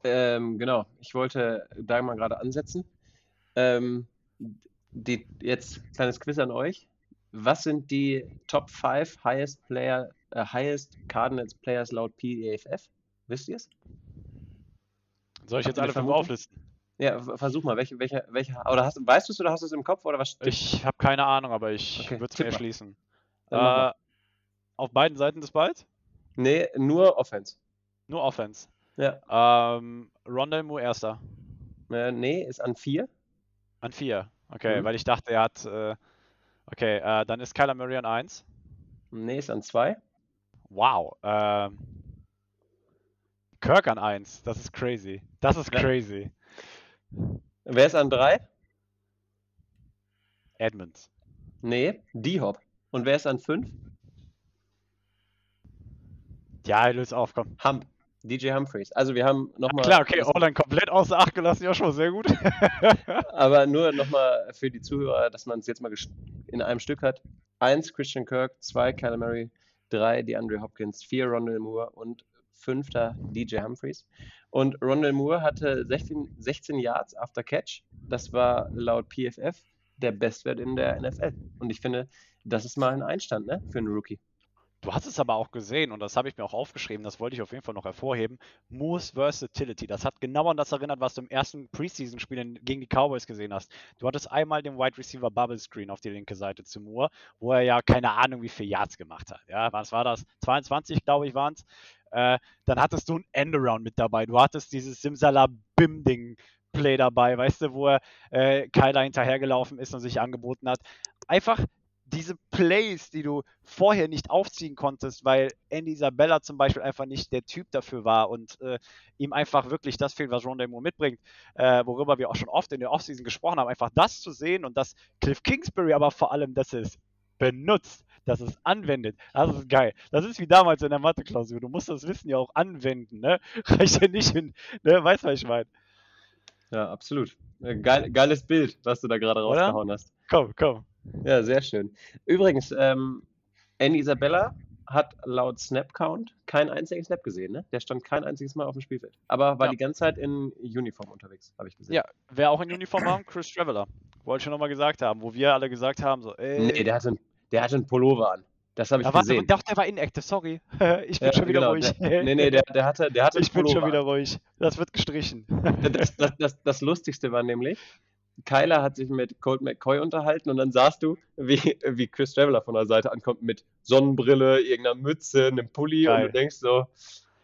[SPEAKER 3] Ähm, genau, ich wollte da mal gerade ansetzen. Ähm, die, jetzt kleines Quiz an euch. Was sind die Top 5 Highest Player, äh, Highest Cardinals Players laut PEFF? Wisst ihr es?
[SPEAKER 2] Soll ich jetzt alle fünf auflisten?
[SPEAKER 3] Ja, versuch mal, welche, welche, welche, oder hast, weißt du es oder hast du es im Kopf oder was?
[SPEAKER 2] Ich habe keine Ahnung, aber ich okay, würde es mir erschließen. Äh, auf beiden Seiten des Balls?
[SPEAKER 3] Nee, nur Offense.
[SPEAKER 2] Nur Offense.
[SPEAKER 3] Ja.
[SPEAKER 2] Ähm, Rondell Moore erster.
[SPEAKER 3] Äh, nee, ist an vier.
[SPEAKER 2] An vier. Okay, mhm. weil ich dachte, er hat. Äh, okay, äh, dann ist Kyler Murray an 1.
[SPEAKER 3] Nee, ist an 2.
[SPEAKER 2] Wow. Ähm, Kirk an 1. Das ist crazy. Das ist crazy.
[SPEAKER 3] Wer ist an 3?
[SPEAKER 2] Edmonds.
[SPEAKER 3] Nee, D-Hop. Und wer ist an 5?
[SPEAKER 2] Ja, löse auf, komm.
[SPEAKER 3] Hump. DJ Humphreys. Also wir haben nochmal.
[SPEAKER 2] Klar, okay, Orlan komplett außer Acht gelassen, ja schon sehr gut.
[SPEAKER 3] aber nur nochmal für die Zuhörer, dass man es jetzt mal in einem Stück hat. Eins Christian Kirk, zwei Murray, drei DeAndre Hopkins, vier Rondell Moore und fünfter DJ Humphreys. Und Rondell Moore hatte 16, 16 Yards after Catch. Das war laut PFF der Bestwert in der NFL. Und ich finde, das ist mal ein Einstand ne, für einen Rookie.
[SPEAKER 2] Du hast es aber auch gesehen und das habe ich mir auch aufgeschrieben, das wollte ich auf jeden Fall noch hervorheben. Moose Versatility, das hat genau an das erinnert, was du im ersten Preseason-Spiel gegen die Cowboys gesehen hast. Du hattest einmal den Wide Receiver Bubble Screen auf die linke Seite zu Moore, wo er ja keine Ahnung, wie viel Yards gemacht hat. Ja, was war das? 22, glaube ich, waren es. Äh, dann hattest du ein Endaround mit dabei. Du hattest dieses Simsalabim-Ding Play dabei, weißt du, wo er äh, Kyler hinterhergelaufen ist und sich angeboten hat. Einfach diese Plays, die du vorher nicht aufziehen konntest, weil Andy Isabella zum Beispiel einfach nicht der Typ dafür war und äh, ihm einfach wirklich das fehlt, was Ron Moore mitbringt, äh, worüber wir auch schon oft in der Offseason gesprochen haben, einfach das zu sehen und dass Cliff Kingsbury aber vor allem, dass es benutzt, dass es anwendet, das ist geil. Das ist wie damals in der Mathe-Klausur. Du musst das Wissen ja auch anwenden, ne? Reicht ja nicht in, ne? Weißt du, was ich meine?
[SPEAKER 3] Ja, absolut. Äh, geil, geiles Bild, was du da gerade rausgehauen hast.
[SPEAKER 2] Komm, komm.
[SPEAKER 3] Ja, sehr schön. Übrigens, ähm, Andy Isabella hat laut Snap Count keinen einzigen Snap gesehen, ne? Der stand kein einziges Mal auf dem Spielfeld. Aber war ja. die ganze Zeit in Uniform unterwegs, habe ich gesehen.
[SPEAKER 2] Ja, wer auch in Uniform war, Chris Traveller. Wollte ich schon nochmal gesagt haben, wo wir alle gesagt haben, so, ey.
[SPEAKER 3] Nee, der hatte, der hatte einen Pullover an. Das habe ich ja, gesehen.
[SPEAKER 2] Ich dachte, der war inactive, sorry. Ich bin ja, schon wieder
[SPEAKER 3] genau,
[SPEAKER 2] ruhig.
[SPEAKER 3] Der, nee, nee, der, der hatte, der hatte
[SPEAKER 2] Ich bin schon wieder ruhig. Das wird gestrichen.
[SPEAKER 3] Das, das, das, das Lustigste war nämlich, Kyler hat sich mit Colt McCoy unterhalten und dann sahst du, wie, wie Chris Traveller von der Seite ankommt mit Sonnenbrille, irgendeiner Mütze, einem Pulli Geil. und du denkst so,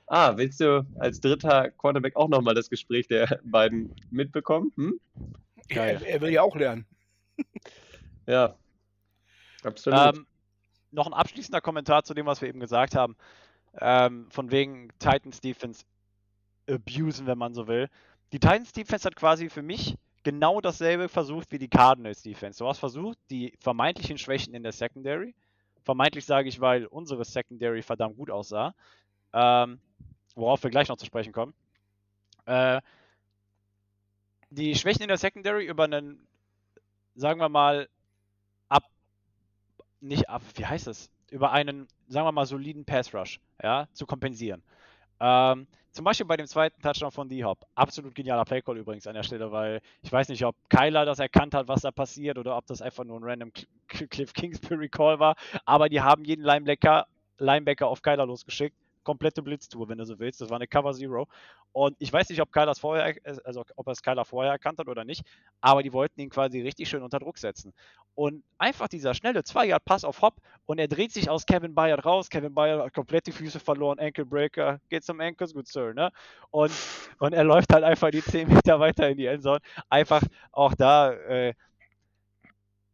[SPEAKER 3] ah, willst du als dritter Quarterback auch nochmal das Gespräch der beiden mitbekommen? Hm?
[SPEAKER 4] Geil. Er, er, will ja auch lernen.
[SPEAKER 3] ja,
[SPEAKER 2] absolut. Ähm, noch ein abschließender Kommentar zu dem, was wir eben gesagt haben. Ähm, von wegen Titans Defense abusen, wenn man so will. Die Titans Defense hat quasi für mich genau dasselbe versucht wie die Cardinals Defense. Du hast versucht, die vermeintlichen Schwächen in der Secondary, vermeintlich sage ich, weil unsere Secondary verdammt gut aussah, ähm, worauf wir gleich noch zu sprechen kommen, äh, die Schwächen in der Secondary über einen, sagen wir mal, ab, nicht ab, wie heißt es, über einen, sagen wir mal, soliden Pass Rush, ja, zu kompensieren. Ähm, zum Beispiel bei dem zweiten Touchdown von D-Hop. Absolut genialer Playcall übrigens an der Stelle, weil ich weiß nicht, ob Kyler das erkannt hat, was da passiert, oder ob das einfach nur ein random Cliff Kingsbury Call war. Aber die haben jeden Linebacker, Linebacker auf Kyler losgeschickt komplette Blitztour, wenn du so willst. Das war eine Cover Zero. Und ich weiß nicht, ob Kyler vorher, also ob es Kyler vorher erkannt hat oder nicht, aber die wollten ihn quasi richtig schön unter Druck setzen. Und einfach dieser schnelle 2-Yard-Pass auf Hop und er dreht sich aus Kevin Bayard raus. Kevin Bayard hat komplett die Füße verloren, Ankle Breaker, geht zum Ankles, good sir, ne? Und, und er läuft halt einfach die 10 Meter weiter in die Endzone. Einfach auch da, äh,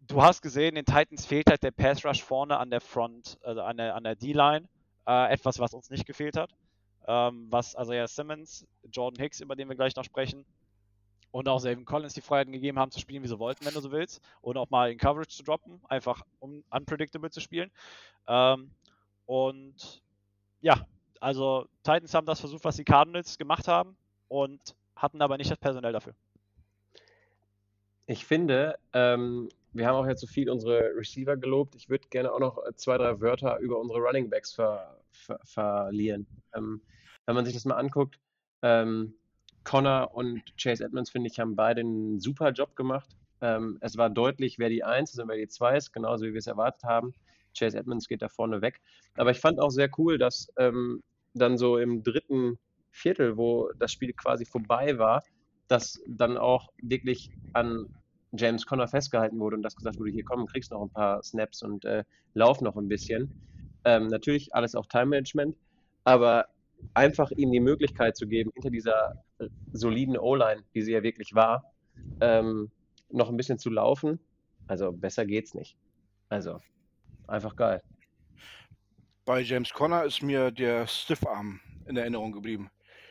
[SPEAKER 2] du hast gesehen, den Titans fehlt halt der Pass Rush vorne an der Front, also an der, an der D-Line. Äh, etwas, was uns nicht gefehlt hat. Ähm, was also ja Simmons, Jordan Hicks, über den wir gleich noch sprechen, und auch Savin Collins die Freiheiten gegeben haben, zu spielen, wie sie wollten, wenn du so willst. Und auch mal in Coverage zu droppen, einfach um unpredictable zu spielen. Ähm, und ja, also Titans haben das versucht, was die Cardinals gemacht haben und hatten aber nicht das Personell dafür.
[SPEAKER 3] Ich finde, ähm, wir haben auch jetzt so viel unsere Receiver gelobt. Ich würde gerne auch noch zwei, drei Wörter über unsere Running Backs ver, ver, verlieren. Ähm, wenn man sich das mal anguckt, ähm, Connor und Chase Edmonds, finde ich, haben beide einen super Job gemacht. Ähm, es war deutlich, wer die Eins ist und wer die Zwei ist, genauso wie wir es erwartet haben. Chase Edmonds geht da vorne weg. Aber ich fand auch sehr cool, dass ähm, dann so im dritten Viertel, wo das Spiel quasi vorbei war, dass dann auch wirklich an James Conner festgehalten wurde und das gesagt wurde, hier komm, kriegst noch ein paar Snaps und äh, lauf noch ein bisschen. Ähm, natürlich alles auch Time Management, aber einfach ihm die Möglichkeit zu geben, hinter dieser äh, soliden O-Line, wie sie ja wirklich war, ähm, noch ein bisschen zu laufen. Also besser geht's nicht. Also einfach geil.
[SPEAKER 4] Bei James Conner ist mir der Stiffarm in Erinnerung geblieben.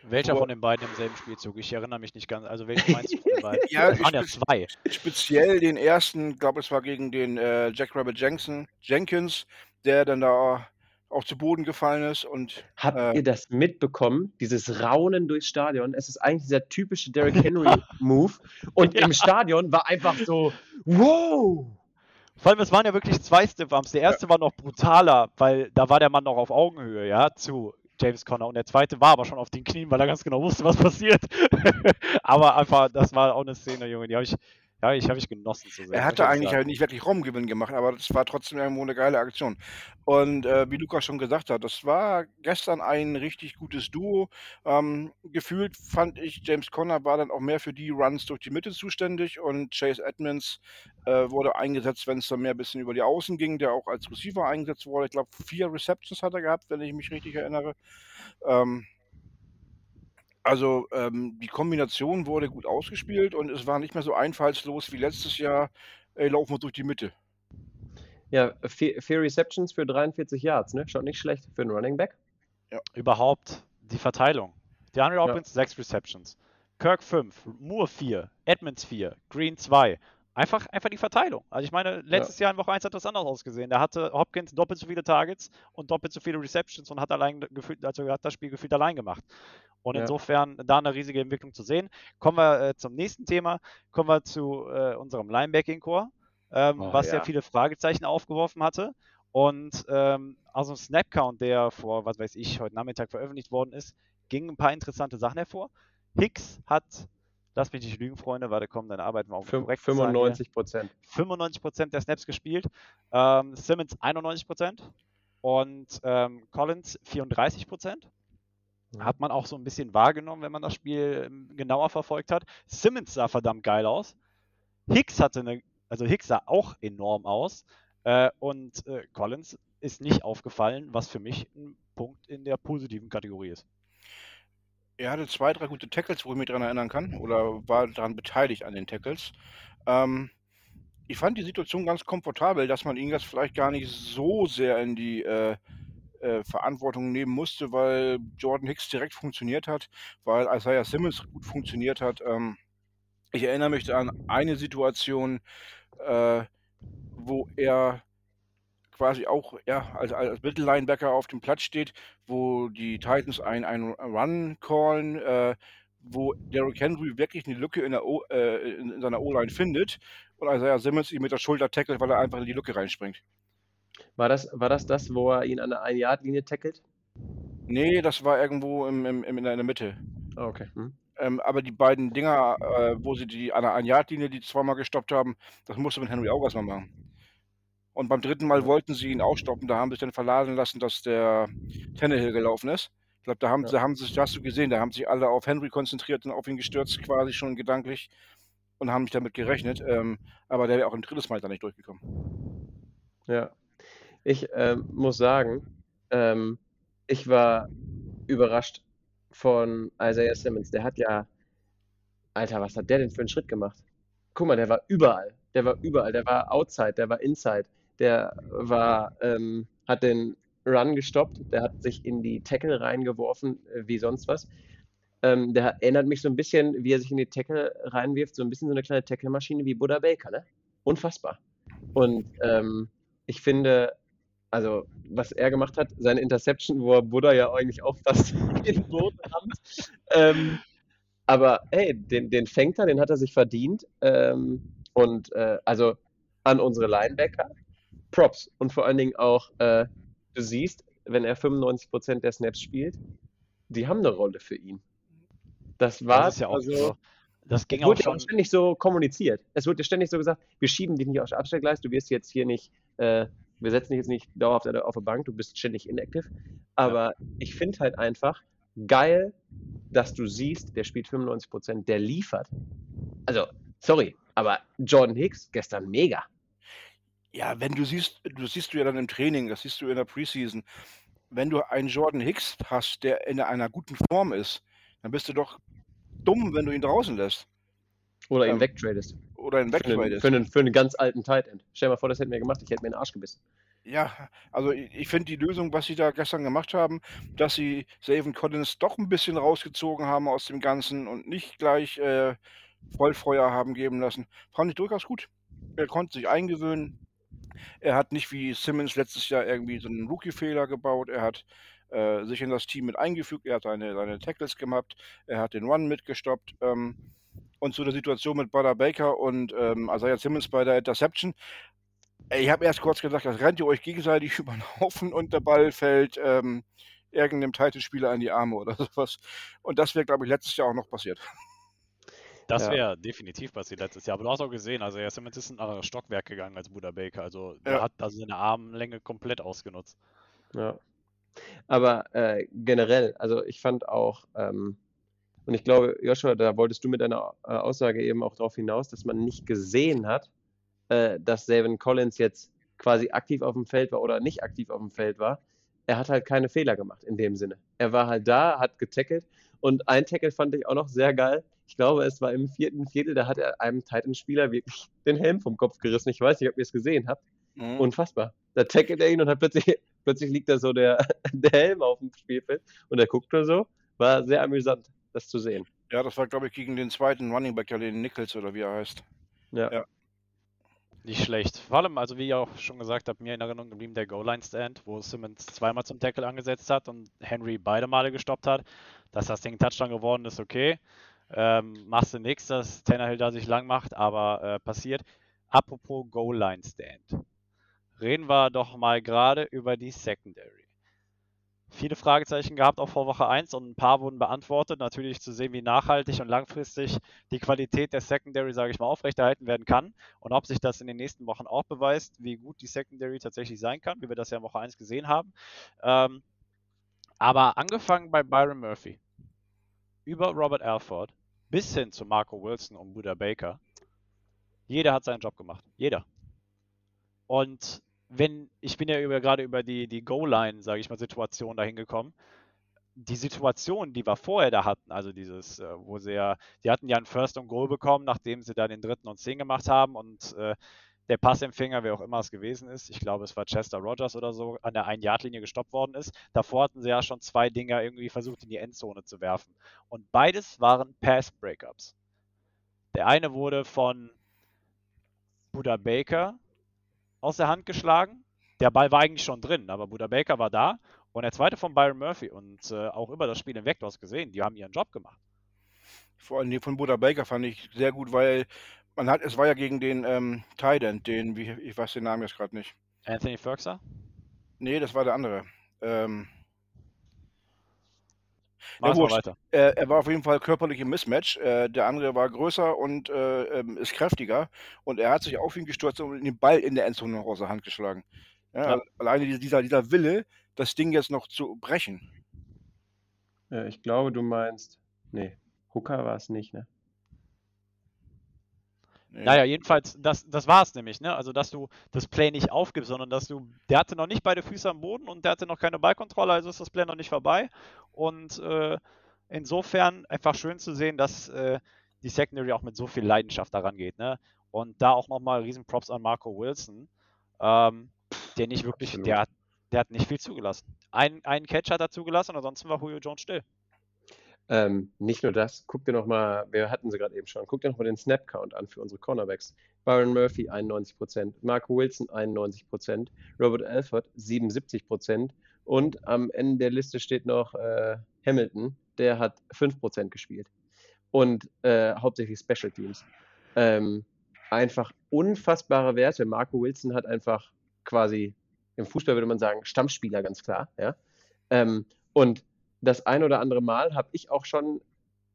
[SPEAKER 2] Welcher von den beiden im selben Spielzug? Ich erinnere mich nicht ganz. Also welchen meinst du von den beiden?
[SPEAKER 4] ja,
[SPEAKER 2] es waren ja zwei.
[SPEAKER 4] Speziell den ersten, glaube es war gegen den äh, Jack Rabbit Jensen, Jenkins, der dann da auch zu Boden gefallen ist. Und,
[SPEAKER 3] Habt äh, ihr das mitbekommen? Dieses Raunen durchs Stadion. Es ist eigentlich dieser typische Derrick Henry-Move. Und ja. im Stadion war einfach so, wow!
[SPEAKER 2] Vor allem, es waren ja wirklich zwei Stiff-Arms. Der erste ja. war noch brutaler, weil da war der Mann noch auf Augenhöhe, ja, zu James Conner. Und der zweite war aber schon auf den Knien, weil er ganz genau wusste, was passiert. aber einfach, das war auch eine Szene, Junge, die habe ich, ja, ich habe ich genossen zu sehen.
[SPEAKER 4] Er hatte eigentlich halt nicht wirklich Raumgewinn gemacht, aber das war trotzdem irgendwo eine geile Aktion. Und äh, wie Lukas schon gesagt hat, das war gestern ein richtig gutes Duo. Ähm, gefühlt fand ich, James Conner war dann auch mehr für die Runs durch die Mitte zuständig und Chase Edmonds äh, wurde eingesetzt, wenn es dann mehr ein bisschen über die Außen ging, der auch als Receiver eingesetzt wurde. Ich glaube, vier Receptions hat er gehabt, wenn ich mich richtig erinnere. Ähm, also ähm, die Kombination wurde gut ausgespielt und es war nicht mehr so einfallslos wie letztes Jahr. Ey, laufen wir durch die Mitte.
[SPEAKER 3] Ja, vier, vier Receptions für 43 Yards, ne? Schaut nicht schlecht für einen Running Back.
[SPEAKER 2] Ja. Überhaupt die Verteilung. DeAndre Hopkins ja. 6 Receptions. Kirk 5, Moore 4, Edmonds 4, Green 2. Einfach, einfach die Verteilung. Also ich meine, letztes ja. Jahr in Woche 1 hat das anders ausgesehen. Da hatte Hopkins doppelt so viele Targets und doppelt so viele Receptions und hat allein gefühlt, also hat das Spiel gefühlt allein gemacht. Und ja. insofern da eine riesige Entwicklung zu sehen. Kommen wir äh, zum nächsten Thema, kommen wir zu äh, unserem Linebacking-Core, ähm, oh, was ja. ja. viele Fragezeichen aufgeworfen hatte. Und ähm, aus dem Snap-Count, der vor, was weiß ich, heute Nachmittag veröffentlicht worden ist, gingen ein paar interessante Sachen hervor. Hicks hat Lass mich nicht lügen, Freunde, warte, komm, deine Arbeit mal auf
[SPEAKER 3] korrekt 95 Prozent.
[SPEAKER 2] 95 Prozent der Snaps gespielt. Ähm, Simmons 91 Prozent und ähm, Collins 34 Prozent. Mhm. Hat man auch so ein bisschen wahrgenommen, wenn man das Spiel ähm, genauer verfolgt hat. Simmons sah verdammt geil aus. Hicks hatte eine, also Hicks sah auch enorm aus. Äh, und äh, Collins ist nicht aufgefallen, was für mich ein Punkt in der positiven Kategorie ist.
[SPEAKER 4] Er hatte zwei, drei gute Tackles, wo ich mich daran erinnern kann, oder war daran beteiligt an den Tackles. Ähm, ich fand die Situation ganz komfortabel, dass man ihn jetzt vielleicht gar nicht so sehr in die, äh, äh, Verantwortung nehmen musste, weil Jordan Hicks direkt funktioniert hat, weil Isaiah Simmons gut funktioniert hat. Ähm, ich erinnere mich an eine Situation, äh, wo er quasi auch ja, als, als Mittellinebacker auf dem Platz steht, wo die Titans einen Run callen, äh, wo Derrick Henry wirklich eine Lücke in, der o, äh, in seiner O-Line findet und Isaiah Simmons ihn mit der Schulter tackelt, weil er einfach in die Lücke reinspringt.
[SPEAKER 3] War das, war das das, wo er ihn an der 1-Yard-Linie tackelt?
[SPEAKER 4] Nee, das war irgendwo im, im, im in der Mitte.
[SPEAKER 3] Oh, okay. Hm.
[SPEAKER 4] Ähm, aber die beiden Dinger, äh, wo sie die an der 1-Yard-Linie die zweimal gestoppt haben, das musste mit Henry auch erstmal machen. Und beim dritten Mal wollten sie ihn auch stoppen. Da haben sie sich dann verladen lassen, dass der Tannehill gelaufen ist. Ich glaube, da haben, ja. da haben sich, hast du gesehen, da haben sich alle auf Henry konzentriert und auf ihn gestürzt, quasi schon gedanklich und haben nicht damit gerechnet. Ähm, aber der wäre auch ein drittes Mal da nicht durchgekommen.
[SPEAKER 3] Ja. Ich ähm, muss sagen, ähm, ich war überrascht von Isaiah Simmons. Der hat ja, Alter, was hat der denn für einen Schritt gemacht? Guck mal, der war überall. Der war überall. Der war outside, der war inside. Der war, ähm, hat den Run gestoppt, der hat sich in die Tackle reingeworfen, äh, wie sonst was. Ähm, der erinnert mich so ein bisschen, wie er sich in die Tackle reinwirft, so ein bisschen so eine kleine Tackle-Maschine wie Buddha Baker, ne? Unfassbar. Und ähm, ich finde, also was er gemacht hat, seine Interception, wo er Buddha ja eigentlich auch fast in den Boden rammt. Ähm, aber hey, den, den fängt er, den hat er sich verdient. Ähm, und äh, also an unsere Linebacker, Props. Und vor allen Dingen auch äh, du siehst, wenn er 95% der Snaps spielt, die haben eine Rolle für ihn. Das war
[SPEAKER 2] das ja auch
[SPEAKER 3] also,
[SPEAKER 2] so. Das ging
[SPEAKER 3] es wurde
[SPEAKER 2] auch schon.
[SPEAKER 3] auch ständig so kommuniziert. Es wurde ständig so gesagt, wir schieben dich nicht aufs Abstellgleis, du wirst jetzt hier nicht, äh, wir setzen dich jetzt nicht dauerhaft auf der Bank, du bist ständig inactive. Aber ja. ich finde halt einfach geil, dass du siehst, der spielt 95%, der liefert. Also, sorry, aber Jordan Hicks gestern mega.
[SPEAKER 4] Ja, wenn du siehst du siehst du ja dann im Training, das siehst du in der Preseason. Wenn du einen Jordan Hicks hast, der in einer guten Form ist, dann bist du doch dumm, wenn du ihn draußen lässt.
[SPEAKER 3] Oder ihn
[SPEAKER 4] Ähm,
[SPEAKER 3] wegtradest.
[SPEAKER 4] oder ihn
[SPEAKER 3] Für einen,
[SPEAKER 4] wegtradest.
[SPEAKER 3] für, einen, für einen ganz alten Tight End. Stell dir mal vor, das hätten wir gemacht, ich hätte mir den Arsch gebissen.
[SPEAKER 4] Ja, also i ich finde die Lösung, was sie da gestern gemacht haben, dass sie Zaven Collins doch ein bisschen rausgezogen haben aus dem Ganzen und nicht gleich, äh, Vollfeuer haben geben lassen, fand ich durchaus gut. Er konnte sich eingewöhnen. Er hat nicht wie Simmons letztes Jahr irgendwie so einen Rookie-Fehler gebaut. Er hat, äh, sich in das Team mit eingefügt. Er hat seine seine Tackles gemacht. Er hat den Run mitgestoppt. Ähm, und zu der Situation mit Butter Baker und, ähm, Isaiah Simmons bei der Interception. Ich habe erst kurz gedacht, das rennt ihr euch gegenseitig über den Haufen und der Ball fällt, ähm, irgend Titan-Spieler in die Arme oder so was. Und das wäre, glaube ich, letztes Jahr auch noch passiert.
[SPEAKER 2] Das
[SPEAKER 3] Ja.
[SPEAKER 2] wäre definitiv passiert letztes Jahr. Aber du hast auch gesehen, also er ist in ein anderes Stockwerk gegangen als Buda Baker. Also
[SPEAKER 4] Ja.
[SPEAKER 2] hat also seine Armlänge komplett ausgenutzt.
[SPEAKER 3] Ja. Aber äh, generell, also ich fand auch, ähm, und ich glaube, Joshua, da wolltest du mit deiner äh, Aussage eben auch darauf hinaus, dass man nicht gesehen hat, äh, dass Savin Collins jetzt quasi aktiv auf dem Feld war oder nicht aktiv auf dem Feld war. Er hat halt keine Fehler gemacht in dem Sinne. Er war halt da, hat getackelt und ein Tackle fand ich auch noch sehr geil. Ich glaube, es war im vierten Viertel, da hat er einem Titan-Spieler wirklich den Helm vom Kopf gerissen. Ich weiß nicht, ob ihr es gesehen habt.
[SPEAKER 4] Mhm.
[SPEAKER 3] Unfassbar. Da tackelt er ihn und hat plötzlich, plötzlich liegt da so der, der Helm auf dem Spielfeld und er guckt nur so. War sehr amüsant, das zu sehen.
[SPEAKER 4] Ja, das war, glaube ich, gegen den zweiten Running Back, ja, den Nichols oder wie er heißt.
[SPEAKER 3] Ja.
[SPEAKER 4] Ja.
[SPEAKER 2] Nicht schlecht. Vor allem, also wie ihr auch schon gesagt habt, mir in Erinnerung geblieben der Goal-Line-Stand, wo Simmons zweimal zum Tackle angesetzt hat und Henry beide Male gestoppt hat. Dass das Ding Touchdown geworden ist, okay. Ähm, machst du nichts, dass Tannehill da sich lang macht, aber äh, passiert. Apropos Goal-Line-Stand. Reden wir doch mal gerade über die Secondary. Viele Fragezeichen gehabt auch vor Woche 1 und ein paar wurden beantwortet. Natürlich zu sehen, wie nachhaltig und langfristig die Qualität der Secondary, sage ich mal, aufrechterhalten werden kann und ob sich das in den nächsten Wochen auch beweist, wie gut die Secondary tatsächlich sein kann, wie wir das ja in Woche 1 gesehen haben. Ähm, aber angefangen bei Byron Murphy, über Robert Alford bis hin zu Marco Wilson und Buda Baker, jeder hat seinen Job gemacht. Jeder. Und wenn, ich bin ja über, gerade über die, die Goal-Line, sage ich mal, Situation dahin gekommen. Die Situation, die wir vorher da hatten, also dieses, äh, wo sie ja, die hatten ja einen First und Goal bekommen, nachdem sie da den dritten und zehn gemacht haben und äh, der Passempfänger, wer auch immer es gewesen ist, ich glaube, es war Chester Rogers oder so, an der 1-Yard-Linie gestoppt worden ist. Davor hatten sie ja schon zwei Dinger irgendwie versucht, in die Endzone zu werfen. Und beides waren Pass-Breakups. Der eine wurde von Buda Baker aus der Hand geschlagen. Der Ball war eigentlich schon drin, aber Buda Baker war da. Und der zweite von Byron Murphy. Und äh, auch über das Spiel hinweg, du hast gesehen, die haben ihren Job gemacht.
[SPEAKER 4] Vor allem von Buda Baker fand ich sehr gut, weil man hat, es war ja gegen den ähm, Tident, den, wie, ich weiß den Namen jetzt gerade nicht.
[SPEAKER 2] Anthony Ferguson?
[SPEAKER 4] Nee, das war der andere. Ähm, ja, wurscht.
[SPEAKER 2] weiter.
[SPEAKER 4] Äh, er war auf jeden Fall körperlich im Mismatch. Äh, der andere war größer und äh, ähm, ist kräftiger. Und er hat sich auf ihn gestürzt und den Ball in der Endzone noch aus der Hand geschlagen. Ja,
[SPEAKER 2] Ja.
[SPEAKER 4] Alleine dieser, dieser Wille, das Ding jetzt noch zu brechen.
[SPEAKER 3] Äh, ich glaube, du meinst. Nee, Hooker war es nicht, ne?
[SPEAKER 4] Nee.
[SPEAKER 2] Naja, jedenfalls, das, das war es nämlich, ne? Also, dass du das Play nicht aufgibst, sondern dass du, der hatte noch nicht beide Füße am Boden und der hatte noch keine Ballkontrolle, also ist das Play noch nicht vorbei. Und äh, insofern einfach schön zu sehen, dass äh, die Secondary auch mit so viel Leidenschaft daran geht, ne? Und da auch nochmal riesen Props an Marco Wilson, ähm, der nicht wirklich,
[SPEAKER 3] Absolut.
[SPEAKER 2] der hat, der hat nicht viel zugelassen. Ein, einen Catch hat er zugelassen, ansonsten war Julio Jones still.
[SPEAKER 3] Ähm, nicht nur das, guck dir nochmal, wir hatten sie gerade eben schon, guck dir nochmal den Snap-Count an für unsere Cornerbacks. Byron Murphy 91%, Marco Wilson 91%, Robert Alford 77% und am Ende der Liste steht noch äh, Hamilton, der hat 5% gespielt. Und äh, hauptsächlich Special Teams. Ähm, einfach unfassbare Werte. Marco Wilson hat einfach quasi, im Fußball würde man sagen, Stammspieler, ganz klar. Ja? Ähm, und das ein oder andere Mal habe ich auch schon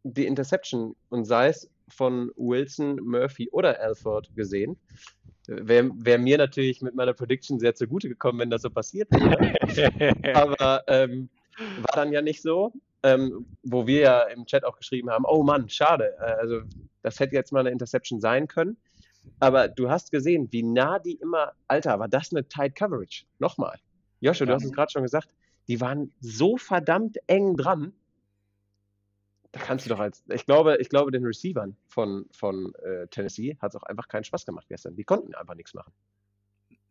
[SPEAKER 3] die Interception und sei es von Wilson, Murphy oder Alford gesehen. Wäre wär mir natürlich mit meiner Prediction sehr zugute gekommen, wenn das so passiert wäre. Aber ähm, war dann ja nicht so. Ähm, wo wir ja im Chat auch geschrieben haben, oh Mann, schade. Äh, Also das hätte jetzt mal eine Interception sein können. Aber du hast gesehen, wie nah die immer, Alter, war das eine Tight Coverage? Nochmal. Joshua, du hast es gerade schon gesagt, die waren so verdammt eng dran. Da kannst du doch als, ich glaube, ich glaube, den Receivern von, von äh, Tennessee hat es auch einfach keinen Spaß gemacht gestern. Die konnten einfach nichts machen.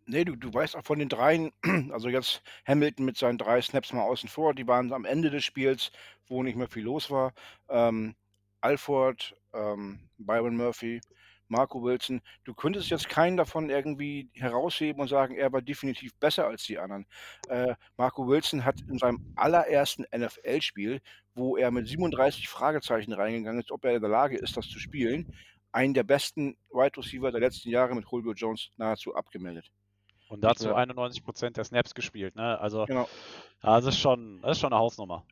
[SPEAKER 4] Nee, du, du weißt auch von den dreien, also jetzt Hamilton mit seinen drei Snaps mal außen vor, die waren am Ende des Spiels, wo nicht mehr viel los war. Ähm, Alford, ähm, Byron Murphy, Marco Wilson, du könntest jetzt keinen davon irgendwie herausheben und sagen, er war definitiv besser als die anderen. Äh, Marco Wilson hat in seinem allerersten NFL-Spiel, wo er mit 37 Fragezeichen reingegangen ist, ob er in der Lage ist, das zu spielen, einen der besten Wide Receiver der letzten Jahre mit Julio Jones nahezu abgemeldet.
[SPEAKER 2] Und dazu
[SPEAKER 3] Ja.
[SPEAKER 2] 91% der Snaps gespielt, ne? Also,
[SPEAKER 4] Genau.
[SPEAKER 2] das ist schon, das ist schon eine Hausnummer.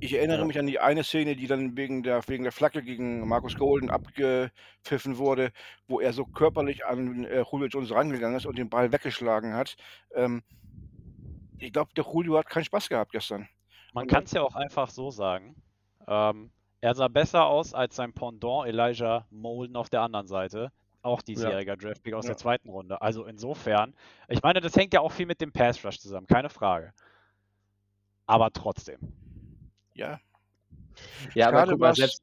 [SPEAKER 4] Ich erinnere
[SPEAKER 3] Ja.
[SPEAKER 4] mich an die eine Szene, die dann wegen der, wegen der Flagge gegen Markus Golden abgepfiffen wurde, wo er so körperlich an äh, Julio Jones rangegangen ist und den Ball weggeschlagen hat. Ähm, ich glaube, der Julio hat keinen Spaß gehabt gestern.
[SPEAKER 2] Man
[SPEAKER 4] Und-
[SPEAKER 2] kann es ja auch einfach so sagen. Ähm, er sah besser aus als sein Pendant Elijah Molden auf der anderen Seite. Auch diesjähriger Draftpick aus
[SPEAKER 4] Ja.
[SPEAKER 2] der zweiten Runde. Also insofern, ich meine, das hängt ja auch viel mit dem Pass Rush zusammen, keine Frage. Aber trotzdem.
[SPEAKER 4] Ja,
[SPEAKER 3] Ja, aber
[SPEAKER 4] Schade
[SPEAKER 3] guck mal, selbst.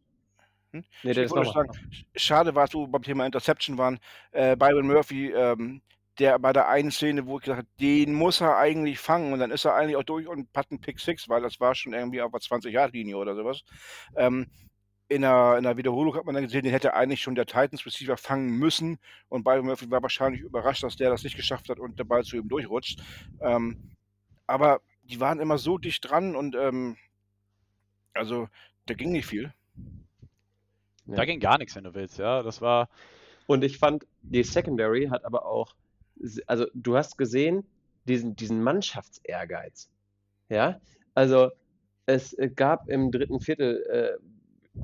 [SPEAKER 4] Hm?
[SPEAKER 3] Nee, das mal.
[SPEAKER 4] sagen, sch- schade war es, wo wir beim Thema Interception waren. Äh, Byron Murphy, ähm, der bei der einen Szene, wo ich gesagt habe, den muss er eigentlich fangen und dann ist er eigentlich auch durch und hat einen Pick 6, weil das war schon irgendwie auf der 20-Yard-Linie oder sowas. Ähm, in der, in der Wiederholung hat man dann gesehen, den hätte eigentlich schon der Titans Receiver fangen müssen und Byron Murphy war wahrscheinlich überrascht, dass der das nicht geschafft hat und der Ball zu ihm durchrutscht. Ähm, aber die waren immer so dicht dran und ähm, also da ging nicht viel.
[SPEAKER 3] Ja.
[SPEAKER 2] Da ging gar nichts, wenn du willst, ja. Das war.
[SPEAKER 3] Und ich fand, die Secondary hat aber auch, also du hast gesehen, diesen, diesen Mannschaftsehrgeiz. Ja, also es gab im dritten Viertel, äh,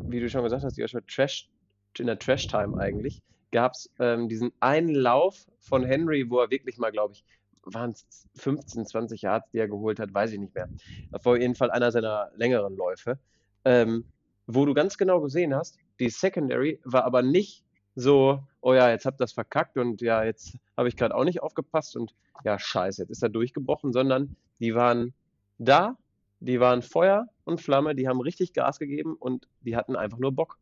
[SPEAKER 3] wie du schon gesagt hast, Joshua, Trash, in der Trash-Time eigentlich, gab es ähm, diesen einen Lauf von Henry, wo er wirklich mal, glaube ich, waren es 15, 20 Yards, die er geholt hat, weiß ich nicht mehr. Das war auf jeden Fall einer seiner längeren Läufe, ähm, wo du ganz genau gesehen hast, die Secondary war aber nicht so, oh ja, jetzt habt ihr das verkackt und ja, jetzt habe ich gerade auch nicht aufgepasst und ja, scheiße, jetzt ist er durchgebrochen, sondern die waren da, die waren Feuer und Flamme, die haben richtig Gas gegeben und die hatten einfach nur Bock.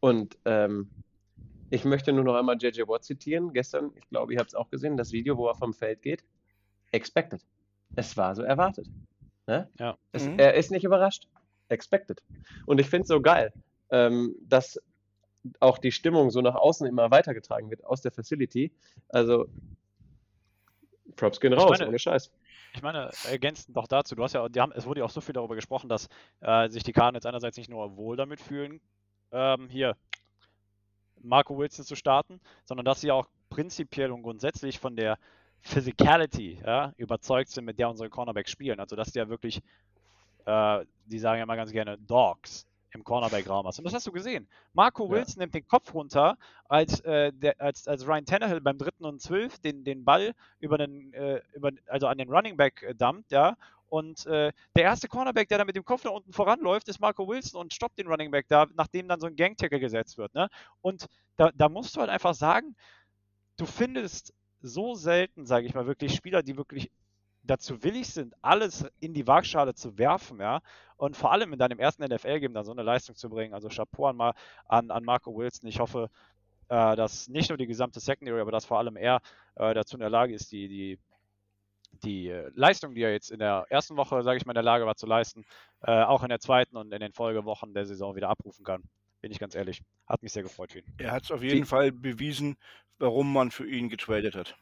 [SPEAKER 3] Und ähm, Ich möchte nur noch einmal JJ Watt zitieren. Gestern, ich glaube, ihr habt es auch gesehen, das Video, wo er vom Feld geht. Expected. Es war so erwartet. Ne?
[SPEAKER 2] Ja.
[SPEAKER 3] Es,
[SPEAKER 4] Mhm.
[SPEAKER 3] Er ist nicht überrascht. Expected. Und ich finde es so geil, ähm, dass auch die Stimmung so nach außen immer weitergetragen wird aus der Facility. Also, Props gehen raus,
[SPEAKER 2] meine-
[SPEAKER 3] ohne Scheiß.
[SPEAKER 2] Ich meine, ergänzend noch dazu, du hast ja, haben, es wurde ja auch so viel darüber gesprochen, dass äh, sich die Cardinals einerseits nicht nur wohl damit fühlen, ähm, hier Marco Wilson zu starten, sondern dass sie auch prinzipiell und grundsätzlich von der Physicality ja, überzeugt sind, mit der unsere Cornerbacks spielen. Also dass die ja wirklich, äh, die sagen ja mal ganz gerne Dogs im Cornerback-Raum hast. Und das hast du gesehen. Marco
[SPEAKER 3] Ja.
[SPEAKER 2] Wilson nimmt den Kopf runter, als, äh, der, als, als Ryan Tannehill beim dritten und zwölf den, den Ball über den, äh, über, also an den Running Back äh, dumpt, ja. Und äh, der erste Cornerback, der da mit dem Kopf nach unten voranläuft, ist Marco Wilson und stoppt den Running Back da, nachdem dann so ein Gang-Tackle gesetzt wird. Ne? Und da, da musst du halt einfach sagen, du findest so selten, sage ich mal, wirklich Spieler, die wirklich dazu willig sind, alles in die Waagschale zu werfen, ja, und vor allem in deinem ersten NFL-Game dann so eine Leistung zu bringen. Also Chapeau an, an, an Marco Wilson. Ich hoffe, äh, dass nicht nur die gesamte Secondary, aber dass vor allem er äh, dazu in der Lage ist, die, die, die äh, Leistung, die er jetzt in der ersten Woche, sage ich mal, in der Lage war zu leisten, äh, auch in der zweiten und in den Folgewochen der Saison wieder abrufen kann. Bin ich ganz ehrlich. Hat mich sehr gefreut für ihn.
[SPEAKER 4] Er hat es auf jeden Fall bewiesen, warum man für ihn getradet hat.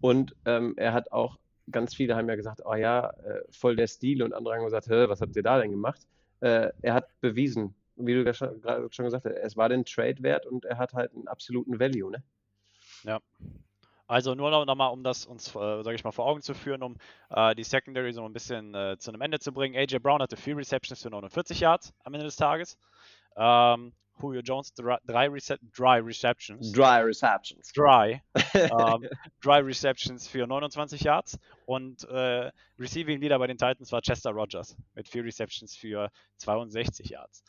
[SPEAKER 3] Und ähm, er hat auch, ganz viele haben ja gesagt, oh ja, äh, voll der Stil und andere haben gesagt, was habt ihr da denn gemacht? Äh, er hat bewiesen, wie du ja gerade schon gesagt hast, es war den Trade wert und er hat halt einen absoluten Value, ne?
[SPEAKER 2] Also nur noch, noch mal, um das uns, äh, sage ich mal, vor Augen zu führen, um äh, die Secondary so ein bisschen äh, zu einem Ende zu bringen. AJ Brown hatte vier Receptions für 49 Yards am Ende des Tages. Ähm, Julio Jones drei, Rece dry Receptions.
[SPEAKER 3] Dry Receptions.
[SPEAKER 2] Dry. ähm, dry Receptions für 29 Yards. Und äh, Receiving Leader bei den Titans war Chester Rogers mit vier Receptions für 62 Yards.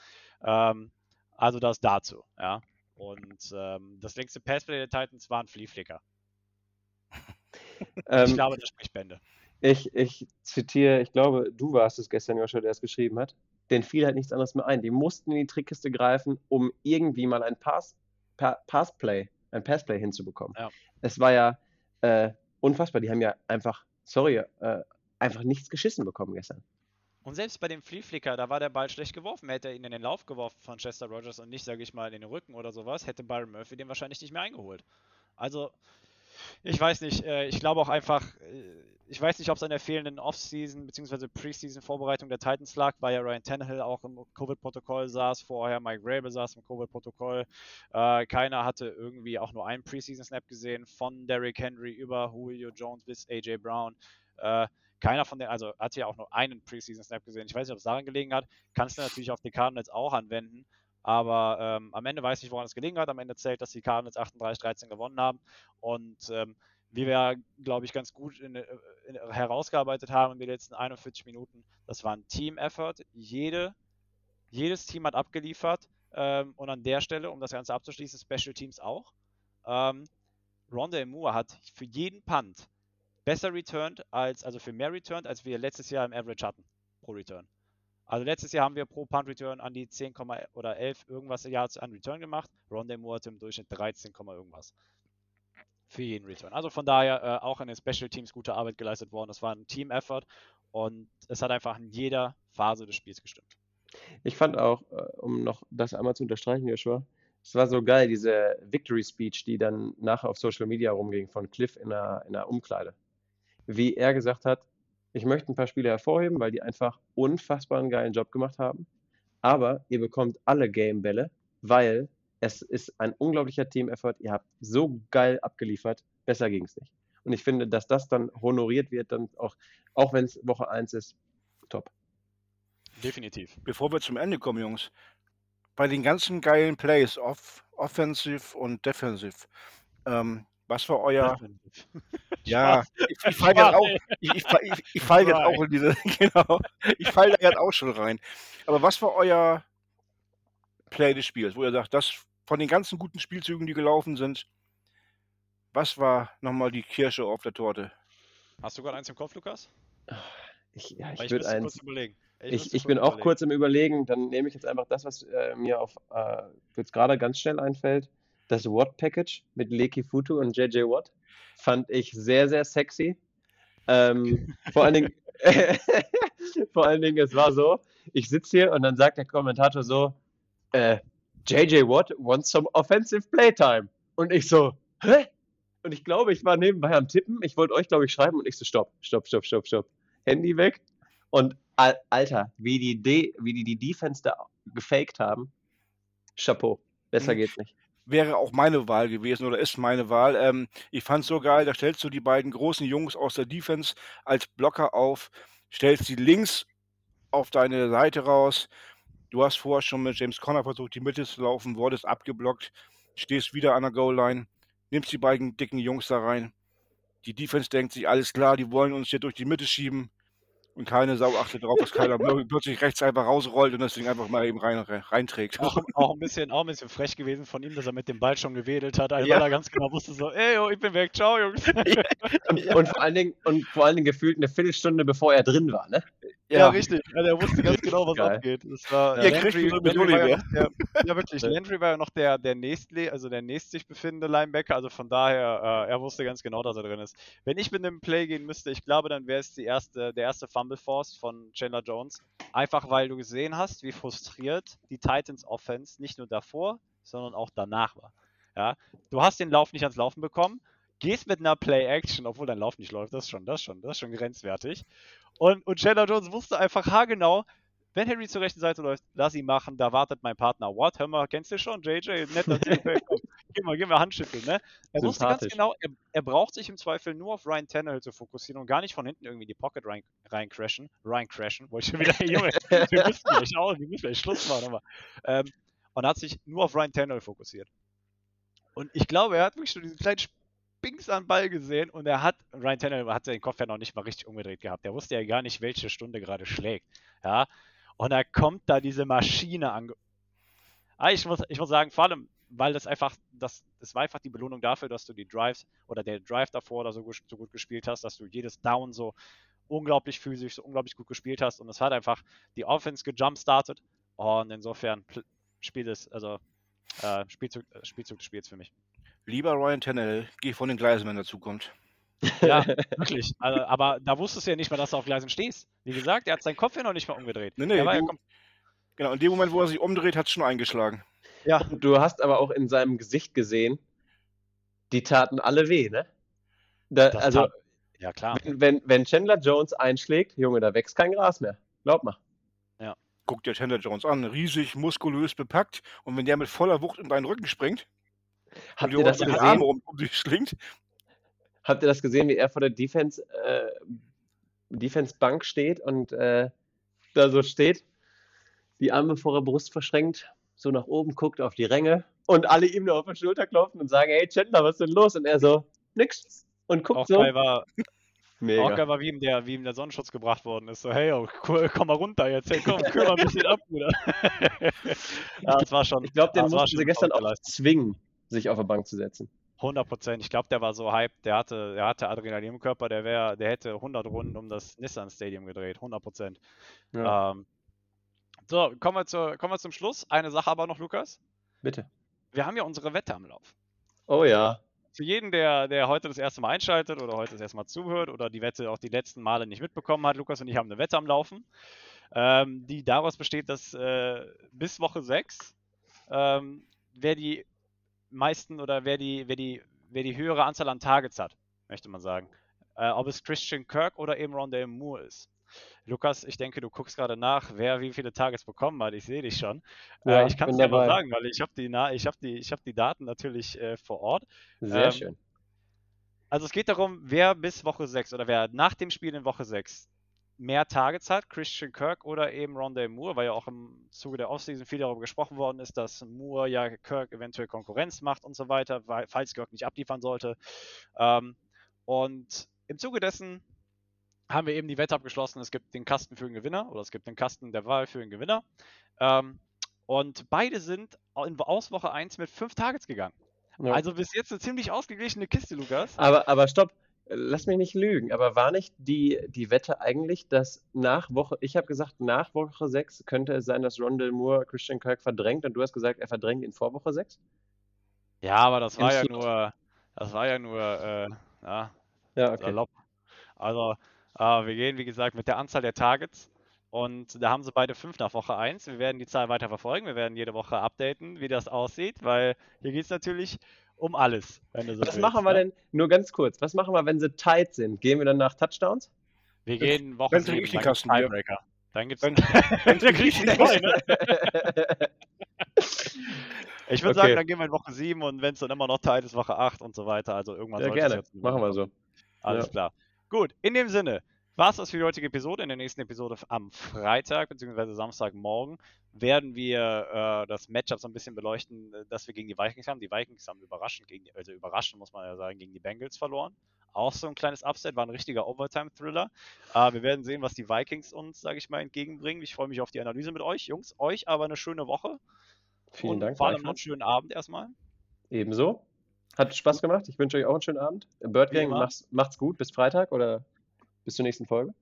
[SPEAKER 2] Ähm, also das dazu, ja. Und ähm, das längste Passplay der Titans war ein Flea Flicker. Ich
[SPEAKER 3] Ähm,
[SPEAKER 2] glaube, das spricht Bände.
[SPEAKER 3] ich, ich zitiere, ich glaube, du warst es gestern, Joshua, der es geschrieben hat. Den fiel halt nichts anderes mehr ein. Die mussten in die Trickkiste greifen, um irgendwie mal ein Pass, pa Passplay, ein Passplay hinzubekommen.
[SPEAKER 2] Ja.
[SPEAKER 3] Es war ja äh, unfassbar. Die haben ja einfach, sorry, äh, einfach nichts geschissen bekommen gestern.
[SPEAKER 2] Und selbst bei dem Flea Flicker, da war der Ball schlecht geworfen. Hätte er ihn in den Lauf geworfen von Chester Rogers und nicht, sage ich mal, in den Rücken oder sowas, hätte Byron Murphy den wahrscheinlich nicht mehr eingeholt. Also, ich weiß nicht. äh, Ich glaube auch einfach, äh, ich weiß nicht, ob es an der fehlenden Off-Season bzw. Preseason-Vorbereitung der Titans lag, weil ja Ryan Tannehill auch im Covid-Protokoll saß, vorher Mike Rabel saß im Covid-Protokoll. Äh, keiner hatte irgendwie auch nur einen Preseason-Snap gesehen, von Derrick Henry über Julio Jones bis AJ Brown. Keiner von denen, also hat ja auch nur einen Preseason-Snap gesehen. Ich weiß nicht, ob es daran gelegen hat. Kannst du natürlich auf die Cardinals auch anwenden. Aber ähm, am Ende weiß ich, woran es gelegen hat. Am Ende zählt, dass die Cardinals 38-13 gewonnen haben. Und ähm, wie wir, glaube ich, ganz gut in, in, herausgearbeitet haben in den letzten 41 Minuten, das war ein Team-Effort. Jede, jedes Team hat abgeliefert. Ähm, und an der Stelle, um das Ganze abzuschließen, Special Teams auch. Ähm, Ronda Moore hat für jeden Punt besser returned als, also für mehr returned, als wir letztes Jahr im Average hatten pro Return. Also letztes Jahr haben wir pro Punt Return an die 10, oder 11 irgendwas Yards an Return gemacht. Rondé Moore hat im Durchschnitt 13, irgendwas. Für jeden Return. Also von daher äh, auch in den Special Teams gute Arbeit geleistet worden. Das war ein Team-Effort und es hat einfach in jeder Phase des Spiels gestimmt.
[SPEAKER 3] Ich fand auch, äh, um noch das einmal zu unterstreichen, Joshua, es war so geil, diese Victory Speech, die dann nachher auf Social Media rumging von Cliff in der, in der Umkleide. Wie er gesagt hat, ich möchte ein paar Spiele hervorheben, weil die einfach unfassbar einen geilen Job gemacht haben. Aber ihr bekommt alle Game-Bälle, weil es ist ein unglaublicher Team-Effort. Ihr habt so geil abgeliefert. Besser ging es nicht. Und ich finde, dass das dann honoriert wird, dann auch, auch wenn es Woche 1 ist, top.
[SPEAKER 2] Definitiv.
[SPEAKER 4] Bevor wir zum Ende kommen, Jungs, bei den ganzen geilen Plays, off, offensive und defensive, ähm, was war euer. Ja, ich, ich falle jetzt auch, ich, ich, fall- ich, ich fall jetzt auch in diese, genau, ich falle da jetzt auch schon rein. Aber was war euer Play des Spiels, wo ihr sagt, das von den ganzen guten Spielzügen, die gelaufen sind, was war nochmal die Kirsche auf der Torte?
[SPEAKER 2] Hast du gerade eins im Kopf, Lukas?
[SPEAKER 3] Ich, ja, ich
[SPEAKER 2] ich
[SPEAKER 3] würde eins.
[SPEAKER 2] kurz überlegen.
[SPEAKER 3] Ich,
[SPEAKER 2] müsste
[SPEAKER 3] ich bin auch
[SPEAKER 2] überlegen.
[SPEAKER 3] kurz im Überlegen, dann nehme ich jetzt einfach das, was äh, mir auf äh, jetzt gerade ganz schnell einfällt. Das Watt-Package mit Leki Futu und JJ Watt. Fand ich sehr, sehr sexy. Ähm, vor allen Dingen, vor allen Dingen, es war so, ich sitze hier und dann sagt der Kommentator so, äh, JJ Watt wants some offensive playtime. Und ich so, hä? Und ich glaube, ich war nebenbei am Tippen. Ich wollte euch, glaube ich, schreiben und ich so, stopp, stopp, stopp, stopp, stopp. Handy weg. Und al Alter, wie die, De wie die die Defense da gefaked haben, Chapeau. Besser
[SPEAKER 4] Mhm.
[SPEAKER 3] geht's nicht.
[SPEAKER 4] Wäre auch meine Wahl gewesen oder ist meine Wahl. Ähm, ich fand so geil, da stellst du die beiden großen Jungs aus der Defense als Blocker auf, stellst sie links auf deine Seite raus. Du hast vorher schon mit James Conner versucht, die Mitte zu laufen, wurdest abgeblockt, stehst wieder an der Goal-Line, nimmst die beiden dicken Jungs da rein. Die Defense denkt sich, alles klar, die wollen uns hier durch die Mitte schieben. Und keine Sau achtet darauf, dass keiner plötzlich rechts einfach rausrollt und das Ding einfach mal eben rein, reinträgt.
[SPEAKER 2] Auch, auch, ein bisschen, auch ein bisschen frech gewesen von ihm, dass er mit dem Ball schon gewedelt hat, weil
[SPEAKER 3] Ja.
[SPEAKER 2] er ganz genau wusste so, ey, yo, ich bin weg, ciao, Jungs.
[SPEAKER 3] Und, und, vor allen Dingen, und vor allen Dingen gefühlt eine Viertelstunde, bevor er drin war, ne?
[SPEAKER 2] Ja, richtig. Also er wusste ganz genau, was
[SPEAKER 3] Geil.
[SPEAKER 2] abgeht. Das war,
[SPEAKER 3] Ja,
[SPEAKER 4] kriegt
[SPEAKER 2] Landry, Landry war ja, der, ja, wirklich. Landry war ja noch der, der nächstle, also der nächst sich befindende Linebacker. Also von daher, äh, er wusste ganz genau, dass er drin ist. Wenn ich mit einem Play gehen müsste, ich glaube, dann wäre es die erste, der erste Fumble Force von Chandler Jones. Einfach weil du gesehen hast, wie frustriert die Titans Offense nicht nur davor, sondern auch danach war. Ja, du hast den Lauf nicht ans Laufen bekommen, gehst mit einer Play-Action, obwohl dein Lauf nicht läuft, das ist schon, das ist schon, das ist schon grenzwertig. Und, und Chandler Jones wusste einfach haargenau, wenn Henry zur rechten Seite läuft, lass ihn machen, da wartet mein Partner. What? Hör mal, kennst du schon? JJ, nett, dass du gefällt. Komm, Geh mal, geh mal Handschütteln, ne? Er wusste ganz genau, er, er braucht sich im Zweifel nur auf Ryan Tannehill zu fokussieren und gar nicht von hinten irgendwie die Pocket rein, rein crashen. Ryan crashen, wollte ich schon wieder, Junge, wir müssen gleich auch, wir müssen gleich Schluss machen, aber. Ähm, und hat sich nur auf Ryan Tannehill fokussiert. Und ich glaube, er hat wirklich schon diesen kleinen Spinks am Ball gesehen und er hat, Ryan Tannehill hat seinen Kopf ja noch nicht mal richtig umgedreht gehabt. Der wusste ja gar nicht, welche Stunde gerade schlägt. Ja. Und da kommt da diese Maschine an. Ah, ich muss, ich muss sagen, vor allem, weil das einfach, das, das war einfach die Belohnung dafür, dass du die Drives oder der Drive davor oder so, so gut gespielt hast, dass du jedes Down so unglaublich physisch, so unglaublich gut gespielt hast und es hat einfach die Offense gejumpstartet und insofern Spiel des, also äh, Spielzug, äh, Spielzug des Spiels für mich.
[SPEAKER 4] Lieber Ryan Tannehill, geh von den Gleisen, wenn er zukommt.
[SPEAKER 2] Ja, wirklich. Also, aber da wusstest du ja nicht mal, dass du auf Gleisen stehst. Wie gesagt, er hat seinen Kopf ja noch nicht mal umgedreht.
[SPEAKER 4] Nee, nee,
[SPEAKER 2] war ja
[SPEAKER 4] du- Genau, in dem Moment, wo er sich umdreht, hat es schon eingeschlagen.
[SPEAKER 2] ja,
[SPEAKER 3] Du hast aber auch in seinem Gesicht gesehen, die taten alle weh, ne? Da,
[SPEAKER 2] Das
[SPEAKER 3] also,
[SPEAKER 2] tat- ja klar.
[SPEAKER 3] wenn, wenn, wenn Chandler Jones einschlägt, Junge, da wächst kein Gras mehr. Glaub mal.
[SPEAKER 4] Guck dir Chandler Jones an, riesig, muskulös bepackt. Und wenn der mit voller Wucht in deinen Rücken springt
[SPEAKER 3] Habt ihr das
[SPEAKER 4] die
[SPEAKER 3] gesehen?
[SPEAKER 4] Arme um, um schlingt,
[SPEAKER 3] Habt ihr das gesehen, wie er vor der Defense, äh, Defense Bank steht und äh, da so steht, die Arme vor der Brust verschränkt, so nach oben guckt auf die Ränge und alle ihm nur auf die Schulter klopfen und sagen, hey Chandler, was ist denn los? Und er so, nix. Und guckt
[SPEAKER 2] Auch
[SPEAKER 3] so.
[SPEAKER 2] geil war,
[SPEAKER 3] Mega.
[SPEAKER 2] auch geil war, wie ihm, der, wie ihm der Sonnenschutz gebracht worden ist. So, hey, cool, komm mal runter jetzt. Hey, komm, kühl mal ein bisschen ab, Bruder. ja, das war schon.
[SPEAKER 3] Ich glaube, den
[SPEAKER 2] das war
[SPEAKER 3] mussten sie
[SPEAKER 2] schon
[SPEAKER 3] gestern auch zwingen, sich auf der Bank zu setzen.
[SPEAKER 2] 100 Prozent. Ich glaube, der war so hyped. Der hatte, der hatte Adrenalin im Körper. Der, wär, der hätte 100 Runden um das Nissan Stadium gedreht. 100 Prozent.
[SPEAKER 3] Ja,
[SPEAKER 2] Ähm, so, kommen wir, zur, kommen wir zum Schluss. Eine Sache aber noch, Lukas.
[SPEAKER 3] bitte.
[SPEAKER 2] Wir haben ja unsere Wette am Lauf.
[SPEAKER 3] Oh ja.
[SPEAKER 2] Für jeden, der, der heute das erste Mal einschaltet oder heute das erste Mal zuhört oder die Wette auch die letzten Male nicht mitbekommen hat, Lukas und ich haben eine Wette am Laufen, ähm, die daraus besteht, dass äh, bis Woche 6 ähm, wer die meisten oder wer die, wer die, wer die höhere Anzahl an Targets hat, möchte man sagen. Äh, ob es Christian Kirk oder eben Rondale Moore ist. Lukas, ich denke, du guckst gerade nach, wer wie viele Targets bekommen hat. Ich sehe dich schon.
[SPEAKER 3] Ja,
[SPEAKER 2] äh, ich kann es dir mal sagen, weil ich habe die, Na- ich hab die, ich hab die Daten natürlich äh, vor Ort.
[SPEAKER 3] Sehr
[SPEAKER 2] Ähm,
[SPEAKER 3] schön.
[SPEAKER 2] Also es geht darum, wer bis Woche 6 oder wer nach dem Spiel in Woche 6 mehr Targets hat, Christian Kirk oder eben Rondale Moore, weil ja auch im Zuge der Offseason viel darüber gesprochen worden ist, dass Moore ja Kirk eventuell Konkurrenz macht und so weiter, weil, falls Kirk nicht abliefern sollte. Ähm, und im Zuge dessen haben wir eben die Wette abgeschlossen, es gibt den Kasten für einen Gewinner oder es gibt den Kasten der Wahl für einen Gewinner. Ähm, und beide sind in, aus Woche 1 mit 5 Targets gegangen.
[SPEAKER 3] Ja.
[SPEAKER 2] Also bis jetzt eine ziemlich ausgeglichene Kiste, Lukas.
[SPEAKER 3] Aber, aber stopp, lass mich nicht lügen. Aber war nicht die, die Wette eigentlich, dass nach Woche, ich habe gesagt, nach Woche 6 könnte es sein, dass Rondell Moore Christian Kirk verdrängt und du hast gesagt, er verdrängt ihn vor Woche 6?
[SPEAKER 2] Ja, aber das war ja nur, das war ja nur, äh, ja,
[SPEAKER 3] Ja, okay.
[SPEAKER 2] Also, äh, wir gehen, wie gesagt, mit der Anzahl der Targets und da haben sie beide fünf nach Woche 1. Wir werden die Zahl weiter verfolgen. Wir werden jede Woche updaten, wie das aussieht, weil hier geht es natürlich um alles, wenn du so
[SPEAKER 3] Was
[SPEAKER 2] willst,
[SPEAKER 3] machen wir
[SPEAKER 2] ne?
[SPEAKER 3] denn, nur ganz kurz, was machen wir, wenn sie tight sind? Gehen wir dann nach Touchdowns?
[SPEAKER 2] Wir gehen Woche
[SPEAKER 4] wenn trinke
[SPEAKER 2] 7,
[SPEAKER 4] ich die
[SPEAKER 2] dann gibt's
[SPEAKER 4] Kastenbier.
[SPEAKER 2] Tiebreaker. Dann gibt's
[SPEAKER 4] Wenn-
[SPEAKER 2] nicht rein, ne? Ich würde
[SPEAKER 3] Okay.
[SPEAKER 2] sagen, dann gehen wir in Woche 7 und wenn es dann immer noch tight ist, Woche 8 und so weiter. Also irgendwann
[SPEAKER 3] ja, gerne.
[SPEAKER 2] jetzt
[SPEAKER 3] Machen wir so.
[SPEAKER 2] Alles
[SPEAKER 3] Ja.
[SPEAKER 2] klar. Gut, in dem Sinne, war es das für die heutige Episode. In der nächsten Episode am Freitag bzw. Samstagmorgen werden wir äh, das Matchup so ein bisschen beleuchten, äh, das wir gegen die Vikings haben. Die Vikings haben überraschend, gegen die, also überraschend muss man ja sagen, gegen die Bengals verloren. Auch so ein kleines Upset, war ein richtiger Overtime-Thriller. Äh, wir werden sehen, was die Vikings uns, sage ich mal, entgegenbringen. Ich freue mich auf die Analyse mit euch, Jungs. Euch aber eine schöne Woche.
[SPEAKER 3] Vielen
[SPEAKER 2] und
[SPEAKER 3] Dank.
[SPEAKER 2] Vor allem noch einen schönen Abend erstmal.
[SPEAKER 3] Ebenso. Hat Spaß gemacht. Ich wünsche euch auch einen schönen Abend. Bird
[SPEAKER 2] Wie
[SPEAKER 3] Gang,
[SPEAKER 2] immer.
[SPEAKER 3] macht's, macht's gut. Bis Freitag oder bis zur nächsten Folge.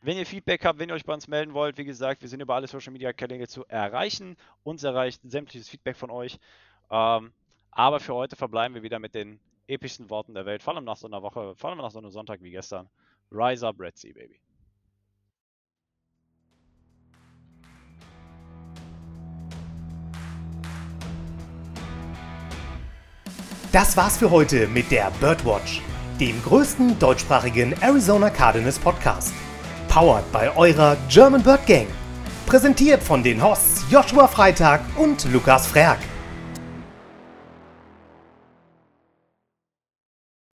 [SPEAKER 2] Wenn ihr Feedback habt, wenn ihr euch bei uns melden wollt, wie gesagt, wir sind über alle Social Media Kanäle zu erreichen. Uns erreicht sämtliches Feedback von euch. Ähm, aber für heute verbleiben wir wieder mit den epischsten Worten der Welt. Vor allem nach so einer Woche, vor allem nach so einem Sonntag wie gestern. Rise up, Red Sea, Baby.
[SPEAKER 1] Das war's für heute mit der Birdwatch, dem größten deutschsprachigen Arizona Cardinals Podcast. Powered bei eurer German Bird Gang. Präsentiert von den Hosts Joshua Freitag und Lukas Frerk.